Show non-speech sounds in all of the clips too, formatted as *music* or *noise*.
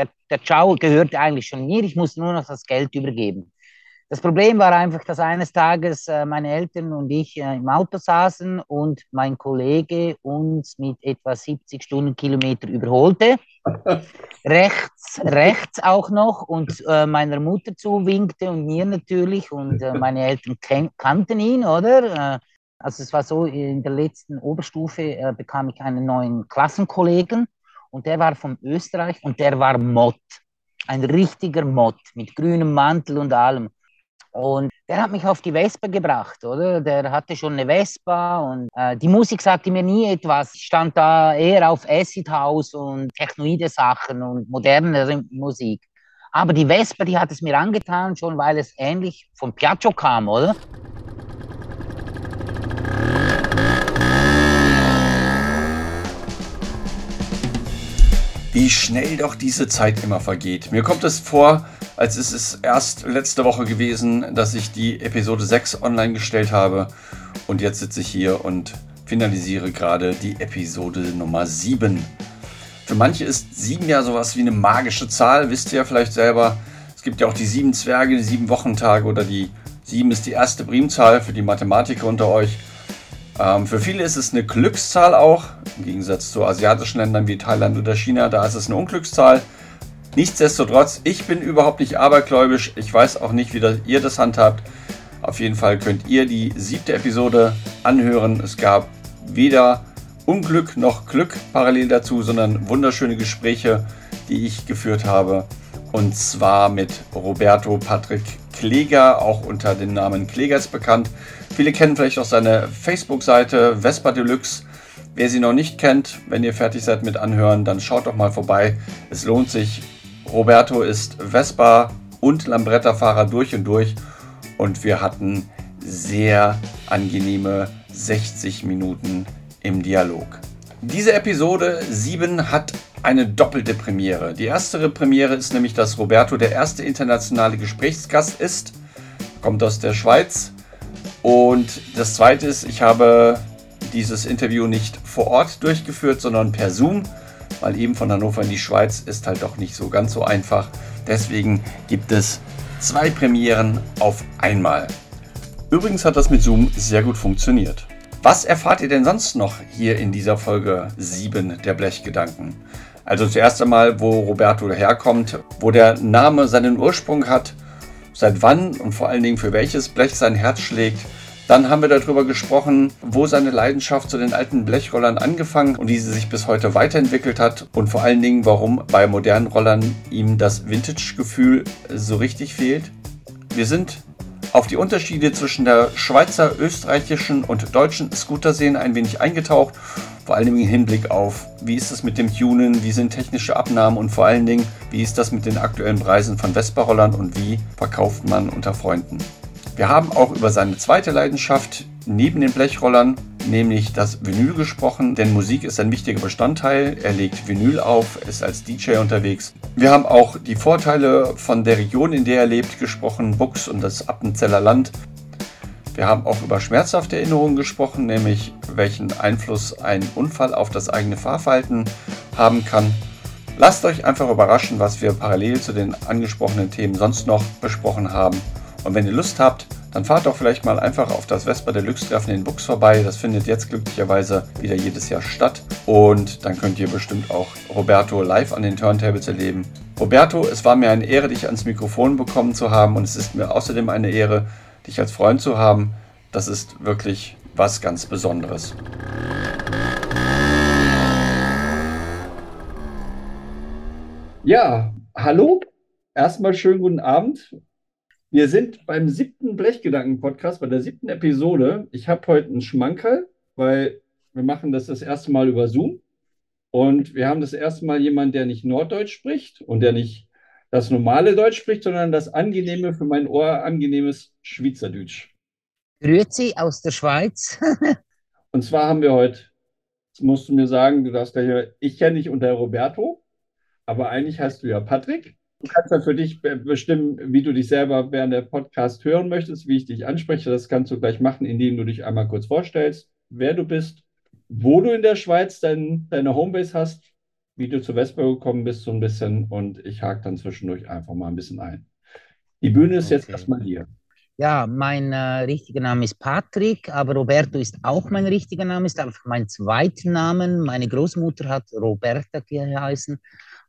der, der Ciao gehörte eigentlich schon mir, ich musste nur noch das Geld übergeben. Das Problem war einfach, dass eines Tages äh, meine Eltern und ich äh, im Auto saßen und mein Kollege uns mit etwa 70 Stundenkilometer überholte. *laughs* rechts, rechts auch noch und äh, meiner Mutter zuwinkte und mir natürlich und äh, meine Eltern kannten ihn, oder? Äh, also es war so, in der letzten Oberstufe bekam ich einen neuen Klassenkollegen und der war von Österreich und der war Mott. Ein richtiger Mott mit grünem Mantel und allem. Und der hat mich auf die Vespa gebracht, oder? Der hatte schon eine Vespa und äh, die Musik sagte mir nie etwas. Ich stand da eher auf Acid House und technoide Sachen und modernere Musik. Aber die Vespa, die hat es mir angetan, schon weil es ähnlich von Piaggio kam, oder? Wie schnell doch diese Zeit immer vergeht. Mir kommt es vor, als ist es erst letzte Woche gewesen, dass ich die Episode 6 online gestellt habe. Und jetzt sitze ich hier und finalisiere gerade die Episode Nummer 7. Für manche ist 7 ja sowas wie eine magische Zahl, wisst ihr ja vielleicht selber. Es gibt ja auch die sieben Zwerge, die sieben Wochentage oder die 7 ist die erste Primzahl für die Mathematiker unter euch. Ähm, für viele ist es eine Glückszahl auch, im Gegensatz zu asiatischen Ländern wie Thailand oder China, da ist es eine Unglückszahl. Nichtsdestotrotz, ich bin überhaupt nicht abergläubisch. Ich weiß auch nicht, wie das, ihr das handhabt. Auf jeden Fall könnt ihr die siebte Episode anhören. Es gab weder Unglück noch Glück parallel dazu, sondern wunderschöne Gespräche, die ich geführt habe. Und zwar mit Roberto Patrick Kläger, auch unter dem Namen Klägers bekannt. Viele kennen vielleicht auch seine Facebook-Seite Vespa Deluxe. Wer sie noch nicht kennt, wenn ihr fertig seid mit Anhören, dann schaut doch mal vorbei. Es lohnt sich. Roberto ist Vespa und Lambretta-Fahrer durch und durch. Und wir hatten sehr angenehme 60 Minuten im Dialog. Diese Episode 7 hat eine doppelte Premiere. Die erste Premiere ist nämlich, dass Roberto der erste internationale Gesprächsgast ist, kommt aus der Schweiz. Und das zweite ist, ich habe dieses Interview nicht vor Ort durchgeführt, sondern per Zoom, weil eben von Hannover in die Schweiz ist halt doch nicht so ganz so einfach. Deswegen gibt es zwei Premieren auf einmal. Übrigens hat das mit Zoom sehr gut funktioniert. Was erfahrt ihr denn sonst noch hier in dieser Folge 7 der Blechgedanken? Also zuerst einmal, wo Roberto herkommt, wo der Name seinen Ursprung hat, seit wann und vor allen Dingen für welches Blech sein Herz schlägt. Dann haben wir darüber gesprochen, wo seine Leidenschaft zu den alten Blechrollern angefangen und wie sie sich bis heute weiterentwickelt hat und vor allen Dingen, warum bei modernen Rollern ihm das Vintage-Gefühl so richtig fehlt. Wir sind auf die Unterschiede zwischen der Schweizer, österreichischen und deutschen Scooter-Szene ein wenig eingetaucht vor Dingen im Hinblick auf, wie ist es mit dem Tunen, wie sind technische Abnahmen und vor allen Dingen, wie ist das mit den aktuellen Preisen von Vespa-Rollern und wie verkauft man unter Freunden. Wir haben auch über seine zweite Leidenschaft neben den Blechrollern, nämlich das Vinyl gesprochen, denn Musik ist ein wichtiger Bestandteil. Er legt Vinyl auf, ist als DJ unterwegs. Wir haben auch die Vorteile von der Region, in der er lebt, gesprochen, Buchs und das Appenzeller Land. Wir haben auch über schmerzhafte Erinnerungen gesprochen, nämlich welchen Einfluss ein Unfall auf das eigene Fahrverhalten haben kann. Lasst euch einfach überraschen, was wir parallel zu den angesprochenen Themen sonst noch besprochen haben. Und wenn ihr Lust habt, dann fahrt doch vielleicht mal einfach auf das Vespa Deluxe Treffen in Bux vorbei. Das findet jetzt glücklicherweise wieder jedes Jahr statt. Und dann könnt ihr bestimmt auch Roberto live an den Turntables erleben. Roberto, es war mir eine Ehre, dich ans Mikrofon bekommen zu haben. Und es ist mir außerdem eine Ehre, dich als Freund zu haben, das ist wirklich was ganz Besonderes. Ja, hallo. Erstmal schönen guten Abend. Wir sind beim siebten Blechgedanken-Podcast, bei der siebten Episode. Ich habe heute einen Schmankerl, weil wir machen das das erste Mal über Zoom. Und wir haben das erste Mal jemanden, der nicht Norddeutsch spricht und der nicht das normale Deutsch spricht, sondern das angenehme, für mein Ohr angenehmes Schweizerdeutsch. Grüezi aus der Schweiz. *laughs* Und zwar haben wir heute, das musst du mir sagen, du darfst gleich, ich kenne dich unter Roberto, aber eigentlich heißt du ja Patrick. Du kannst dann für dich bestimmen, wie du dich selber während der Podcast hören möchtest, wie ich dich anspreche. Das kannst du gleich machen, indem du dich einmal kurz vorstellst, wer du bist, wo du in der Schweiz dein, deine Homebase hast, wie du zu Vespa gekommen bist, so ein bisschen. Und ich hake dann zwischendurch einfach mal ein bisschen ein. Die Bühne ist okay. jetzt erstmal dir. Ja, mein äh, richtiger Name ist Patrick, aber Roberto ist auch mein richtiger Name, ist einfach mein zweiter Name. Meine Großmutter hat Roberta geheißen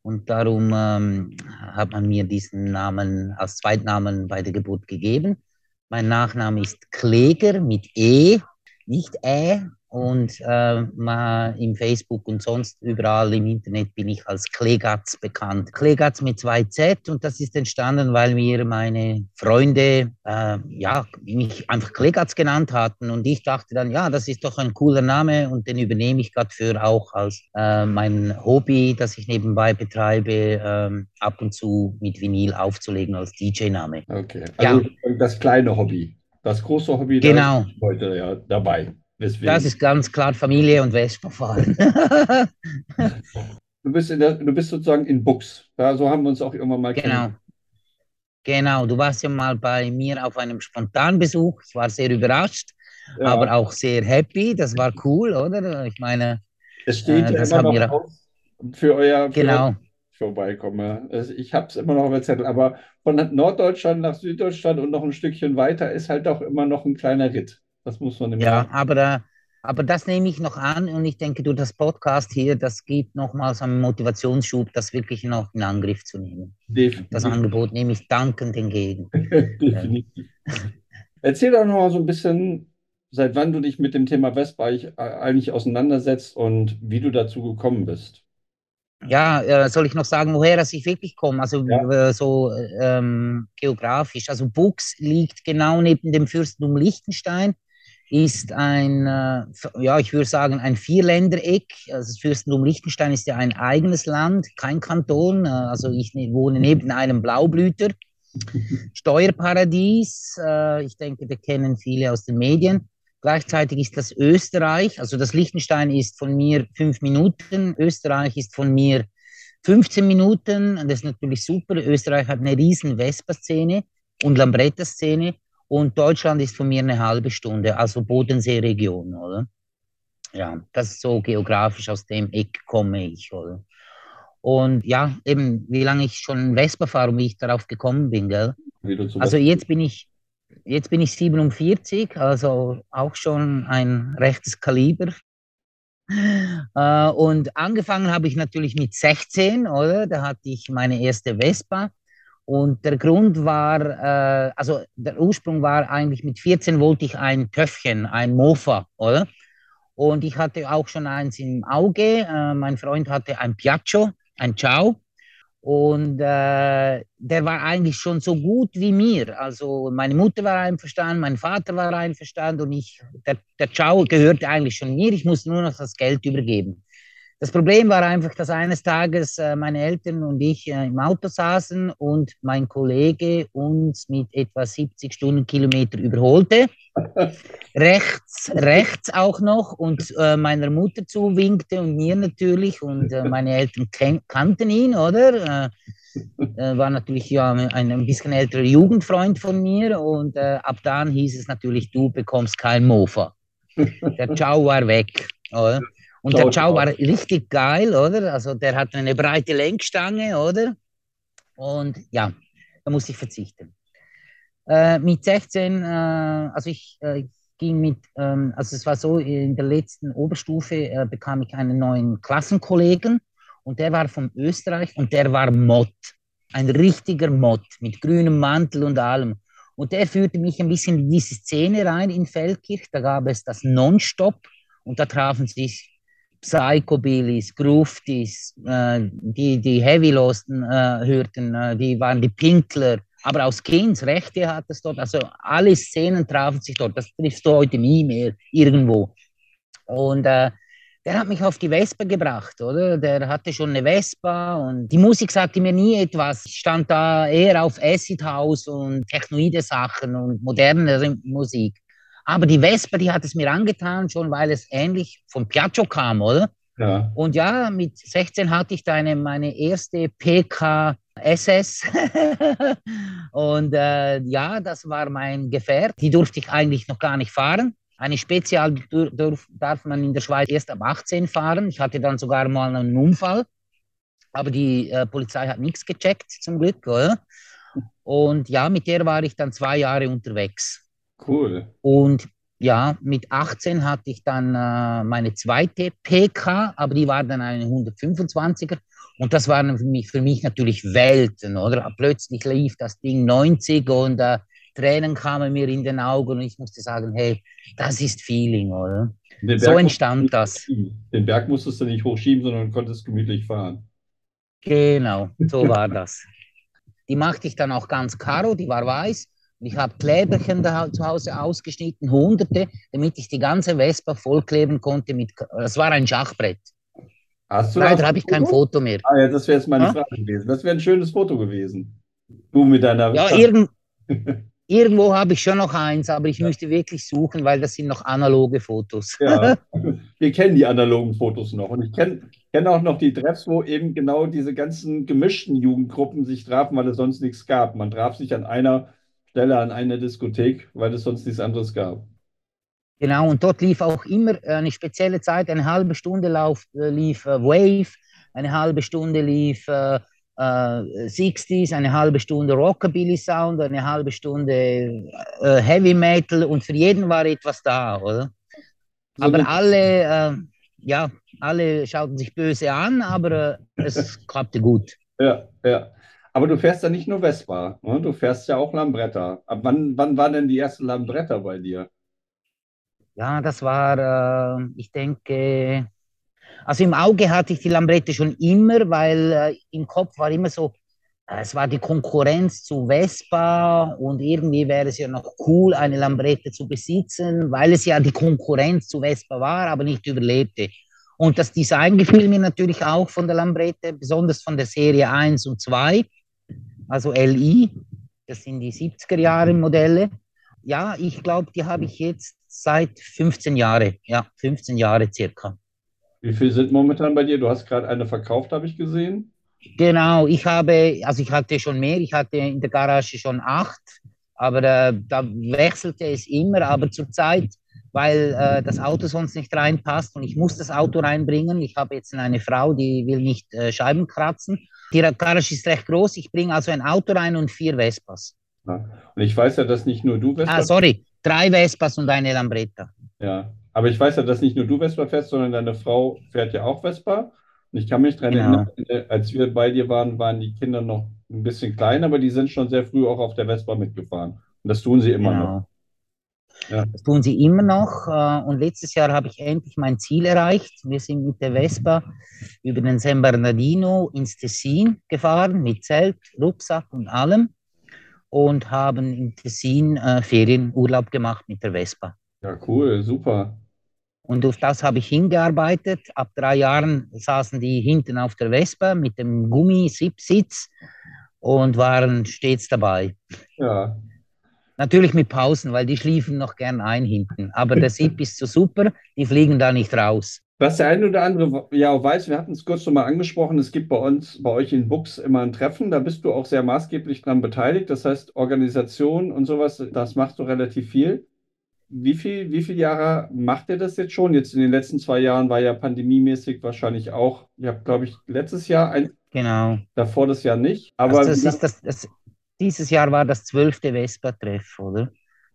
und darum ähm, hat man mir diesen Namen als Zweitnamen bei der Geburt gegeben. Mein Nachname ist Kläger mit E, nicht Ä, und äh, mal im Facebook und sonst überall im Internet bin ich als Klegatz bekannt. Klegatz mit zwei Z und das ist entstanden, weil mir meine Freunde äh, ja, mich einfach Klegatz genannt hatten und ich dachte dann, ja, das ist doch ein cooler Name und den übernehme ich gerade für auch als äh, mein Hobby, das ich nebenbei betreibe, ähm, ab und zu mit Vinyl aufzulegen als DJ-Name. Okay, also ja. das kleine Hobby. Das große Hobby genau. heute ja dabei. Deswegen. Das ist ganz klar Familie und Vespa-Fahren. du, bist der, du bist sozusagen in Bux. Ja, so haben wir uns auch irgendwann mal Genau. Genau, du warst ja mal bei mir auf einem Spontanbesuch. Ich war sehr überrascht, ja. aber auch sehr happy. Das war cool, oder? Ich meine, es steht äh, das immer noch auf für euer für genau. vorbeikomme. Also ich habe es immer noch auf der Zettel, aber von Norddeutschland nach Süddeutschland und noch ein Stückchen weiter ist halt auch immer noch ein kleiner Ritt. Das muss man immer. Ja, aber, äh, aber das nehme ich noch an und ich denke, durch das Podcast hier, das gibt nochmals einen Motivationsschub, das wirklich noch in Angriff zu nehmen. Definitiv. Das Angebot nehme ich dankend entgegen. *laughs* Definitiv. Erzähl doch noch mal so ein bisschen, seit wann du dich mit dem Thema äh, eigentlich auseinandersetzt und wie du dazu gekommen bist. Ja, äh, soll ich noch sagen, woher das ich wirklich komme? Also ja. äh, so ähm, geografisch. Also Bux liegt genau neben dem Fürstentum Liechtenstein ist ein, äh, ja, ich würde sagen, ein Vierländereck. Also das Fürstentum Liechtenstein ist ja ein eigenes Land, kein Kanton. Äh, also ich ne, wohne neben einem Blaublüter. *laughs* Steuerparadies, äh, ich denke, da kennen viele aus den Medien. Gleichzeitig ist das Österreich, also das Liechtenstein ist von mir fünf Minuten, Österreich ist von mir 15 Minuten. Das ist natürlich super. Österreich hat eine riesen Vespa-Szene und Lambretta-Szene. Und Deutschland ist von mir eine halbe Stunde, also Bodenseeregion, oder? Ja, das ist so geografisch, aus dem Eck komme ich, oder? Und ja, eben, wie lange ich schon Vespa fahre und wie ich darauf gekommen bin, gell? Also jetzt bin ich, jetzt bin ich 47, also auch schon ein rechtes Kaliber. Äh, und angefangen habe ich natürlich mit 16, oder? Da hatte ich meine erste Vespa. Und der Grund war, äh, also der Ursprung war eigentlich mit 14 wollte ich ein Töffchen, ein Mofa, oder? Und ich hatte auch schon eins im Auge. Äh, mein Freund hatte ein Piaggio, ein Ciao. Und äh, der war eigentlich schon so gut wie mir. Also meine Mutter war einverstanden, mein Vater war einverstanden und ich, der, der Ciao gehörte eigentlich schon mir. Ich musste nur noch das Geld übergeben. Das Problem war einfach, dass eines Tages äh, meine Eltern und ich äh, im Auto saßen und mein Kollege uns mit etwa 70 Stundenkilometer überholte. *laughs* rechts, rechts auch noch und äh, meiner Mutter zuwinkte und mir natürlich und äh, meine Eltern kannten ihn, oder? Äh, war natürlich ja ein, ein bisschen älterer Jugendfreund von mir und äh, ab dann hieß es natürlich, du bekommst kein Mofa. Der Ciao war weg. Oder? Und der Ciao war richtig geil, oder? Also der hat eine breite Lenkstange, oder? Und ja, da musste ich verzichten. Äh, mit 16, äh, also ich äh, ging mit, ähm, also es war so, in der letzten Oberstufe äh, bekam ich einen neuen Klassenkollegen und der war von Österreich und der war Mott, ein richtiger Mott mit grünem Mantel und allem. Und der führte mich ein bisschen in diese Szene rein in Feldkirch. Da gab es das Nonstop und da trafen sich Psychobillies, Gruftis, äh, die, die Heavylosten äh, hörten, äh, die waren die Pinkler, aber aus Skins, Rechte hat es dort, also alle Szenen trafen sich dort, das triffst du heute nie mehr irgendwo. Und äh, der hat mich auf die Vespa gebracht, oder? Der hatte schon eine Vespa und die Musik sagte mir nie etwas. Ich stand da eher auf Acid House und technoide Sachen und modernere Musik. Aber die Vespa, die hat es mir angetan, schon weil es ähnlich von Piaggio kam, oder? Ja. Und ja, mit 16 hatte ich dann meine erste PK SS. *laughs* und äh, ja, das war mein Gefährt. Die durfte ich eigentlich noch gar nicht fahren. Eine Spezial darf man in der Schweiz erst ab 18 fahren. Ich hatte dann sogar mal einen Unfall Aber die äh, Polizei hat nichts gecheckt, zum Glück. Oder? Und ja, mit der war ich dann zwei Jahre unterwegs. Cool. Und ja, mit 18 hatte ich dann äh, meine zweite PK, aber die war dann eine 125er. Und das waren für mich, für mich natürlich Welten, oder? Plötzlich lief das Ding 90 und äh, Tränen kamen mir in den Augen und ich musste sagen, hey, das ist Feeling, oder? So entstand das. Den Berg musstest du nicht hochschieben, sondern konntest gemütlich fahren. Genau, so war das. Die machte ich dann auch ganz karo, die war weiß. Ich habe Kleberchen da zu Hause ausgeschnitten, hunderte, damit ich die ganze Vespa vollkleben konnte. Mit, das war ein Schachbrett. Hast du Leider habe ich kein Foto mehr. Ah ja, das wäre jetzt meine ha? Frage gewesen. Das wäre ein schönes Foto gewesen. Du mit deiner. Ja, irgend, *laughs* Irgendwo habe ich schon noch eins, aber ich ja. möchte wirklich suchen, weil das sind noch analoge Fotos. Ja, *laughs* wir kennen die analogen Fotos noch. Und ich kenne kenn auch noch die Treffs, wo eben genau diese ganzen gemischten Jugendgruppen sich trafen, weil es sonst nichts gab. Man traf sich an einer Stelle an einer Diskothek, weil es sonst nichts anderes gab. Genau, und dort lief auch immer eine spezielle Zeit, eine halbe Stunde lauf, äh, lief äh, Wave, eine halbe Stunde lief äh, äh, 60s, eine halbe Stunde Rockabilly Sound, eine halbe Stunde äh, Heavy Metal und für jeden war etwas da, oder? So aber alle, äh, ja, alle schauten sich böse an, aber äh, es *laughs* klappte gut. Ja, ja. Aber du fährst ja nicht nur Vespa, ne? du fährst ja auch Lambretta. Ab wann, wann war denn die erste Lambretta bei dir? Ja, das war, äh, ich denke, also im Auge hatte ich die Lambrette schon immer, weil äh, im Kopf war immer so, äh, es war die Konkurrenz zu Vespa und irgendwie wäre es ja noch cool, eine Lambrette zu besitzen, weil es ja die Konkurrenz zu Vespa war, aber nicht überlebte. Und das Design gefiel mir natürlich auch von der Lambrette, besonders von der Serie 1 und 2, also LI, das sind die 70er Jahre Modelle. Ja, ich glaube, die habe ich jetzt seit 15 Jahren, ja, 15 Jahre circa. Wie viele sind momentan bei dir? Du hast gerade eine verkauft, habe ich gesehen. Genau, ich habe, also ich hatte schon mehr, ich hatte in der Garage schon acht, aber äh, da wechselte es immer, aber zurzeit, weil äh, das Auto sonst nicht reinpasst und ich muss das Auto reinbringen. Ich habe jetzt eine Frau, die will nicht äh, Scheiben kratzen. Die Garage ist recht groß, ich bringe also ein Auto rein und vier Vespas. Ja. Und ich weiß ja, dass nicht nur du Vespas... Ah, sorry, drei Vespas und eine Lambretta. Ja, aber ich weiß ja, dass nicht nur du Vespa fährst, sondern deine Frau fährt ja auch Vespa. Und ich kann mich daran genau. erinnern, als wir bei dir waren, waren die Kinder noch ein bisschen klein, aber die sind schon sehr früh auch auf der Vespa mitgefahren. Und das tun sie immer genau. noch. Ja. Das tun sie immer noch. Äh, und letztes Jahr habe ich endlich mein Ziel erreicht. Wir sind mit der Vespa über den San Bernardino ins Tessin gefahren, mit Zelt, Rucksack und allem. Und haben im Tessin äh, Ferienurlaub gemacht mit der Vespa. Ja, cool, super. Und auf das habe ich hingearbeitet. Ab drei Jahren saßen die hinten auf der Vespa mit dem Gummi-Sitz und waren stets dabei. Ja. Natürlich mit Pausen, weil die schliefen noch gern ein hinten. Aber der Sip ist so super, die fliegen da nicht raus. Was der eine oder andere ja auch weiß, wir hatten es kurz schon mal angesprochen, es gibt bei uns, bei euch in Bux immer ein Treffen, da bist du auch sehr maßgeblich dran beteiligt. Das heißt, Organisation und sowas, das machst du relativ viel wie viel, wie viele Jahre macht ihr das jetzt schon? Jetzt in den letzten zwei Jahren war ja pandemiemäßig wahrscheinlich auch, ihr habt, glaube ich, letztes Jahr ein, genau. davor das Jahr nicht. Aber also das ist das, das, dieses Jahr war das zwölfte Vespa-Treff, oder?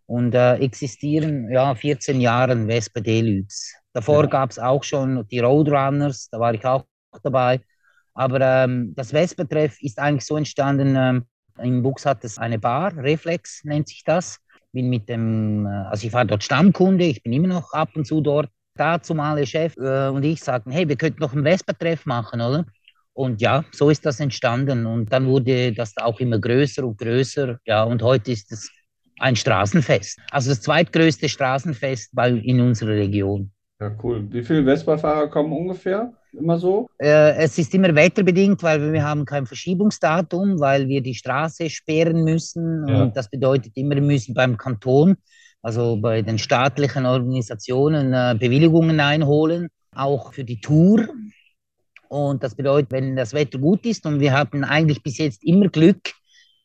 Und äh, existieren ja 14 Jahre Vespa Deluxe. Davor ja. gab es auch schon die Roadrunners, da war ich auch dabei. Aber ähm, das Vespa-Treff ist eigentlich so entstanden, ähm, in Bux hat es eine Bar, Reflex nennt sich das bin mit dem, äh, also ich war dort Stammkunde, ich bin immer noch ab und zu dort. Da zumale Chef äh, und ich sagten, hey, wir könnten noch einen Vespa-Treff machen, oder? Und ja, so ist das entstanden. Und dann wurde das auch immer größer und größer. Ja, und heute ist es ein Straßenfest. Also das zweitgrößte Straßenfest bei, in unserer Region. Ja, cool. Wie viele Vespa-Fahrer kommen ungefähr? immer so? Äh, es ist immer wetterbedingt, weil wir haben kein Verschiebungsdatum, weil wir die Straße sperren müssen. Ja. Und das bedeutet immer, wir müssen beim Kanton, also bei den staatlichen Organisationen, äh, Bewilligungen einholen, auch für die Tour. Und das bedeutet, wenn das Wetter gut ist, und wir hatten eigentlich bis jetzt immer Glück,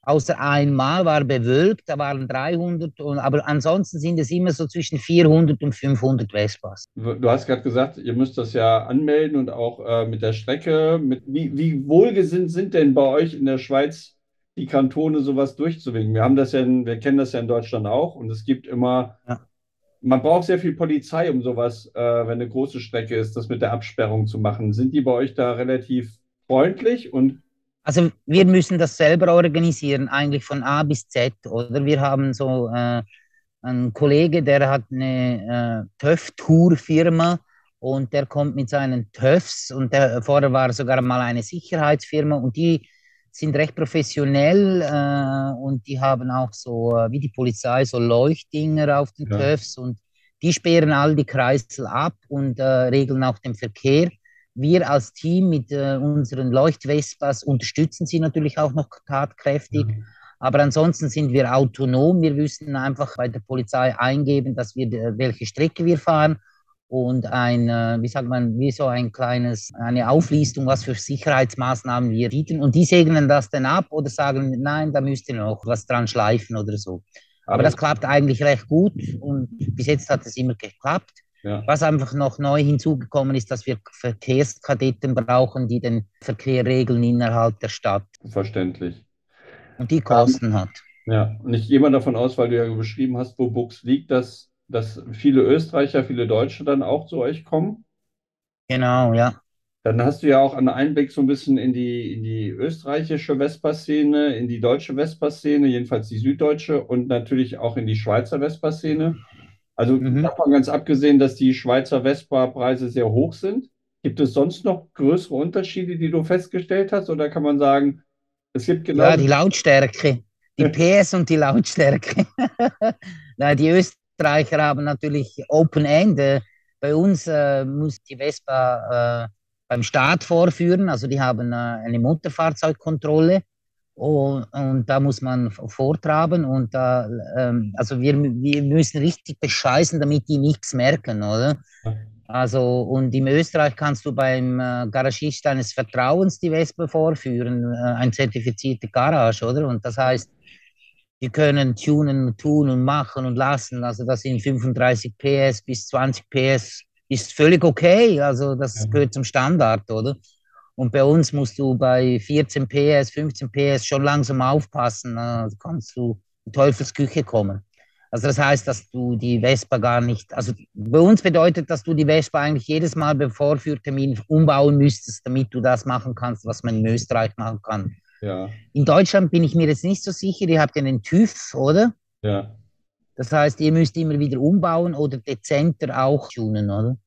Außer einmal war bewölkt, da waren 300, und, aber ansonsten sind es immer so zwischen 400 und 500 Vespas. Du hast gerade gesagt, ihr müsst das ja anmelden und auch äh, mit der Strecke. Mit, wie, wie wohlgesinnt sind denn bei euch in der Schweiz die Kantone, sowas durchzuwinken? Wir haben das ja, in, wir kennen das ja in Deutschland auch und es gibt immer, ja. Man braucht sehr viel Polizei, um sowas, äh, wenn eine große Strecke ist, das mit der Absperrung zu machen. Sind die bei euch da relativ freundlich und also wir müssen das selber organisieren, eigentlich von A bis Z, oder? Wir haben so äh, einen Kollege, der hat eine äh, TÜV-Tour-Firma und der kommt mit seinen TÜVs und der, vorher war sogar mal eine Sicherheitsfirma und die sind recht professionell äh, und die haben auch so, äh, wie die Polizei, so Leuchtdinger auf den ja. TÜVs und die sperren all die Kreisel ab und äh, regeln auch den Verkehr wir als Team mit äh, unseren Leuchtvespas unterstützen sie natürlich auch noch tatkräftig. Mhm. Aber ansonsten sind wir autonom. Wir müssen einfach bei der Polizei eingeben, dass wir äh, welche Strecke wir fahren und ein, äh, wie sagt man, wie so ein kleines, eine Auflistung, was für Sicherheitsmaßnahmen wir bieten. Und die segnen das dann ab oder sagen, nein, da müsst ihr noch was dran schleifen oder so. Aber das klappt eigentlich recht gut und bis jetzt hat es immer geklappt. Ja. Was einfach noch neu hinzugekommen ist, dass wir Verkehrskadetten brauchen, die den Verkehr regeln innerhalb der Stadt. Verständlich. Und die Kosten um, hat. Ja, und ich gehe mal davon aus, weil du ja beschrieben hast, wo Bux liegt, dass, dass viele Österreicher, viele Deutsche dann auch zu euch kommen. Genau, ja. Dann hast du ja auch einen Einblick so ein bisschen in die, in die österreichische Vespa-Szene, in die deutsche Vespa-Szene, jedenfalls die süddeutsche und natürlich auch in die Schweizer Vespa-Szene. Also mhm. davon ganz abgesehen, dass die Schweizer Vespa-Preise sehr hoch sind. Gibt es sonst noch größere Unterschiede, die du festgestellt hast? Oder kann man sagen, es gibt genau. Ja, die Lautstärke. Die *laughs* PS und die Lautstärke. *laughs* Na, die Österreicher haben natürlich Open End. Bei uns äh, muss die Vespa äh, beim Staat vorführen. Also die haben äh, eine Motorfahrzeugkontrolle. Und, und, da muss man vortraben und da, ähm, also wir, wir müssen richtig bescheißen, damit die nichts merken, oder? Also, und in Österreich kannst du beim äh, Garagist deines Vertrauens die Vespa vorführen, äh, ein zertifizierte Garage, oder? Und das heißt, die können tunen, tun und machen und lassen. Also, das sind 35 PS bis 20 PS ist völlig okay. Also, das gehört zum Standard, oder? Und bei uns musst du bei 14 PS, 15 PS schon langsam aufpassen, also kannst du in Teufelsküche kommen. Also das heißt, dass du die Vespa gar nicht, also bei uns bedeutet, dass du die Vespa eigentlich jedes Mal beim Vorführtermin umbauen müsstest, damit du das machen kannst, was man in Österreich machen kann. Ja. In Deutschland bin ich mir jetzt nicht so sicher, ihr habt ja einen TÜV, oder? Ja. Das heißt, ihr müsst immer wieder umbauen oder dezenter auch tunen, oder?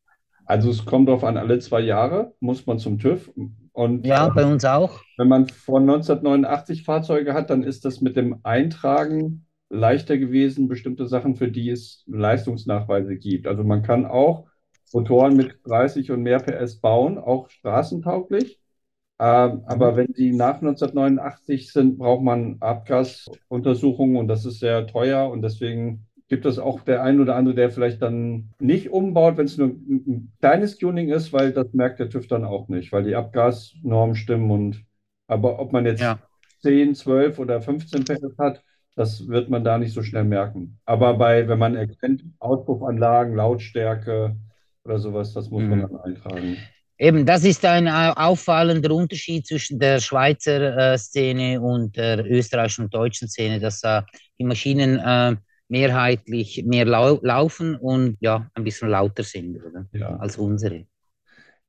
Also es kommt darauf an, alle zwei Jahre muss man zum TÜV. Und ja, bei uns auch. Wenn man von 1989 Fahrzeuge hat, dann ist das mit dem Eintragen leichter gewesen, bestimmte Sachen, für die es Leistungsnachweise gibt. Also man kann auch Motoren mit 30 und mehr PS bauen, auch straßentauglich. Ähm, aber mhm. wenn die nach 1989 sind, braucht man Abgasuntersuchungen und das ist sehr teuer und deswegen gibt es auch der ein oder andere, der vielleicht dann nicht umbaut, wenn es nur ein, kleines Tuning ist, weil das merkt der TÜV dann auch nicht, weil die Abgasnormen stimmen und aber ob man jetzt ja. 10, 12 oder 15 PS hat, das wird man da nicht so schnell merken. Aber bei, wenn man erkennt, Auspuffanlagen, Lautstärke oder sowas, das muss mhm. man dann eintragen. Eben, das ist ein auffallender Unterschied zwischen der Schweizer äh, Szene und der österreichischen und deutschen Szene, dass äh, die Maschinen äh, mehrheitlich mehr lau laufen und ja, ein bisschen lauter sind oder? Ja. als unsere.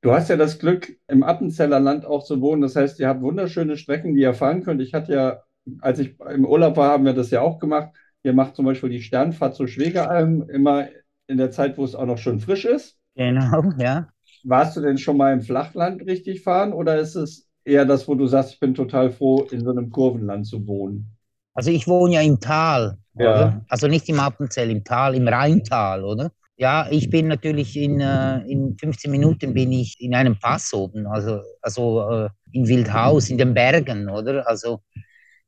Du hast ja das Glück, im Appenzeller Land auch zu wohnen. Das heißt, ihr habt wunderschöne Strecken, die ihr fahren könnt. Ich hatte ja, als ich im Urlaub war, haben wir das ja auch gemacht. Ihr macht zum Beispiel die Sternfahrt zu Schwegealm immer in der Zeit, wo es auch noch schön frisch ist. Genau, *laughs* ja. Warst du denn schon mal im Flachland richtig fahren oder ist es eher das, wo du sagst, ich bin total froh, in so einem Kurvenland zu wohnen? Also ich wohne ja im Tal, ja. Also nicht im Appenzell, im Tal, im Rheintal, oder? Ja, ich bin natürlich in, äh, in 15 Minuten bin ich in einem Pass oben, also, also äh, in Wildhaus, in den Bergen, oder? Also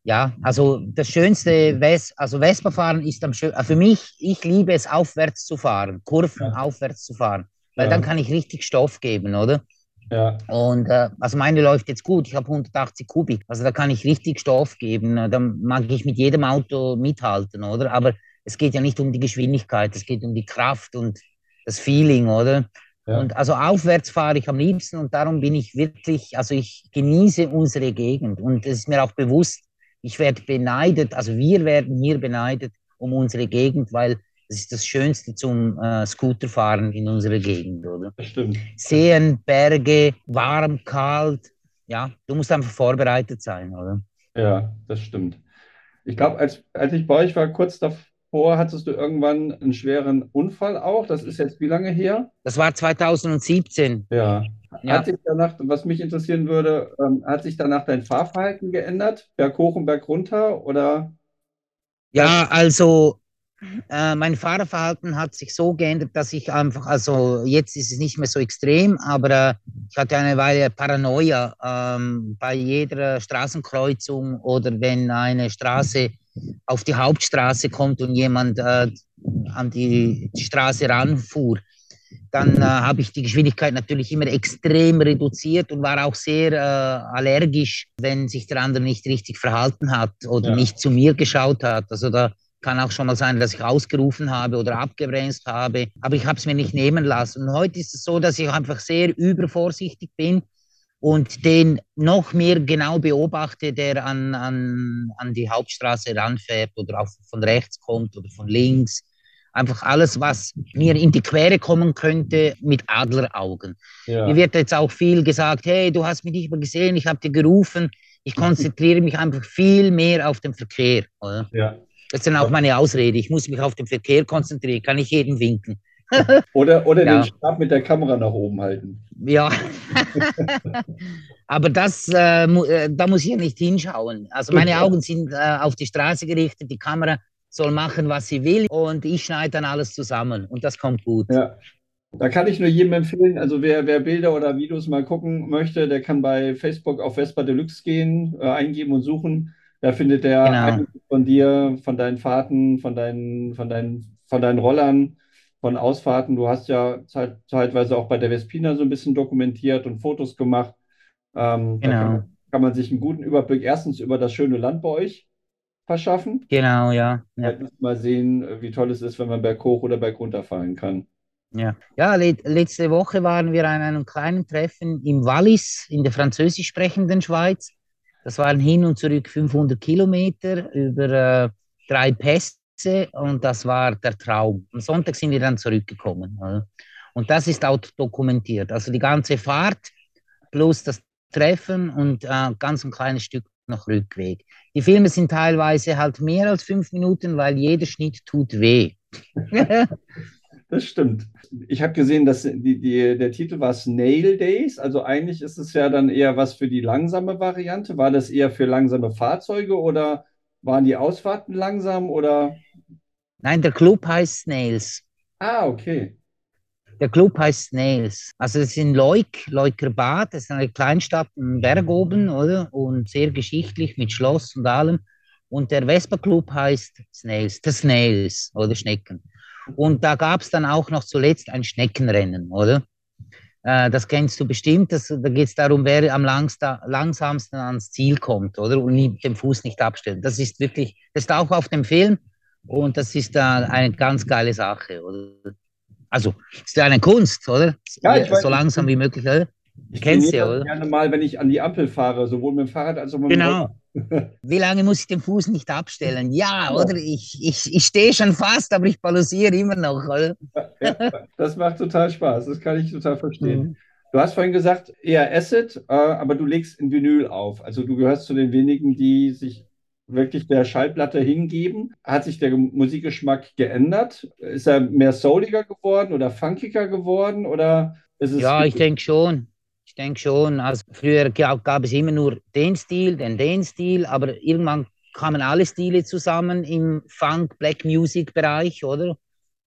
ja, also das Schönste, Wes also Vespa fahren ist am schönsten, für mich, ich liebe es aufwärts zu fahren, Kurven ja. aufwärts zu fahren, weil ja. dann kann ich richtig Stoff geben, oder? Ja. Und äh, also meine läuft jetzt gut. Ich habe 180 Kubik. Also da kann ich richtig Stoff geben. Da mag ich mit jedem Auto mithalten, oder? Aber es geht ja nicht um die Geschwindigkeit, es geht um die Kraft und das Feeling, oder? Ja. Und also aufwärts fahre ich am liebsten und darum bin ich wirklich, also ich genieße unsere Gegend und es ist mir auch bewusst, ich werde beneidet, also wir werden hier beneidet um unsere Gegend, weil das ist das Schönste zum äh, Scooterfahren in unserer Gegend, oder? Das stimmt. Seen, Berge, warm, kalt. Ja, du musst einfach vorbereitet sein, oder? Ja, das stimmt. Ich glaube, als, als ich bei euch war, kurz davor, hattest du irgendwann einen schweren Unfall auch. Das ist jetzt wie lange her? Das war 2017. Ja. ja. Hat sich danach, was mich interessieren würde, ähm, hat sich danach dein Fahrverhalten geändert? Berg hoch und Berg runter oder? Ja, also äh, mein Fahrerverhalten hat sich so geändert, dass ich einfach, also jetzt ist es nicht mehr so extrem, aber äh, ich hatte eine Weile Paranoia ähm, bei jeder Straßenkreuzung oder wenn eine Straße auf die Hauptstraße kommt und jemand äh, an die Straße ranfuhr, dann äh, habe ich die Geschwindigkeit natürlich immer extrem reduziert und war auch sehr äh, allergisch, wenn sich der andere nicht richtig verhalten hat oder ja. nicht zu mir geschaut hat. Also da kann auch schon mal sein, dass ich ausgerufen habe oder abgebremst habe, aber ich habe es mir nicht nehmen lassen. Und heute ist es so, dass ich einfach sehr übervorsichtig bin und den noch mehr genau beobachte, der an, an, an die Hauptstraße ranfährt oder auch von rechts kommt oder von links. Einfach alles, was mir in die Quere kommen könnte, mit Adleraugen. Ja. Mir wird jetzt auch viel gesagt, hey, du hast mich nicht mehr gesehen, ich habe dir gerufen. Ich konzentriere mich einfach viel mehr auf den Verkehr. Oder? Ja. Das ist dann auch meine Ausrede. Ich muss mich auf den Verkehr konzentrieren, kann ich jeden winken. *laughs* oder oder ja. den Stab mit der Kamera nach oben halten. Ja. *laughs* Aber das, äh, äh, da muss ich ja nicht hinschauen. Also meine Augen sind äh, auf die Straße gerichtet, die Kamera soll machen, was sie will und ich schneide dann alles zusammen und das kommt gut. Ja. Da kann ich nur jedem empfehlen, also wer, wer Bilder oder Videos mal gucken möchte, der kann bei Facebook auf Vespa Deluxe gehen, äh, eingeben und suchen. Da findet er genau. von dir, von deinen Fahrten, von deinen, von deinen, von deinen Rollern, von Ausfahrten. Du hast ja zeit, zeitweise auch bei der Vespina so ein bisschen dokumentiert und Fotos gemacht. Ähm, genau. Kann, kann, man sich einen guten Überblick erstens über das schöne Land bei euch verschaffen. Genau, ja. ja. Mal sehen, wie toll es ist, wenn man berghoch oder bergunter fahren kann. Ja, ja le letzte Woche waren wir an einem kleinen Treffen im Wallis in der französisch sprechenden Schweiz. Das waren hin und zurück 500 Kilometer über äh, drei Pässe und das war der Traum. Am Sonntag sind wir dann zurückgekommen. Oder? Und das ist auch dokumentiert. Also die ganze Fahrt plus das Treffen und äh, ganz ein kleines Stück noch Rückweg. Die Filme sind teilweise halt mehr als fünf Minuten, weil jeder Schnitt tut weh. *laughs* Das stimmt. Ich habe gesehen, dass die, die, der Titel war Snail Days. Also eigentlich ist es ja dann eher was für die langsame Variante. War das eher für langsame Fahrzeuge oder waren die Ausfahrten langsam oder? Nein, der Club heißt Snails. Ah, okay. Der Club heißt Snails. Also es ist in Leuk, Leuker Bad, das ist eine Kleinstadt im Berg oben, oder? Und sehr geschichtlich mit Schloss und allem. Und der Vespa Club heißt Snails, The Snails oder Schnecken. Und da gab es dann auch noch zuletzt ein Schneckenrennen, oder? Äh, das kennst du bestimmt. Das, da geht es darum, wer am langsta, langsamsten ans Ziel kommt, oder? Und den Fuß nicht abstellen. Das ist wirklich, das ist auch auf dem Film und das ist da eine ganz geile Sache, oder? Also, ist ja eine Kunst, oder? Ja, ich weiß, so langsam wie möglich, oder? Ich kennst ja, oder? gerne mal, wenn ich an die Ampel fahre, sowohl mit dem Fahrrad als auch mit dem Genau. Wie lange muss ich den Fuß nicht abstellen? Ja, oder? Ich, ich, ich stehe schon fast, aber ich balanciere immer noch, oder? Das macht total Spaß. Das kann ich total verstehen. Mhm. Du hast vorhin gesagt, eher Acid, äh, aber du legst in Vinyl auf. Also du gehörst zu den wenigen, die sich wirklich der Schallplatte hingeben. Hat sich der Musikgeschmack geändert? Ist er mehr souliger geworden oder funkiger geworden? Oder ist es ja, ich denke schon. Ich denke schon. Also früher gab es immer nur den Stil, den den Stil, aber irgendwann kamen alle Stile zusammen im Funk, Black Music Bereich, oder?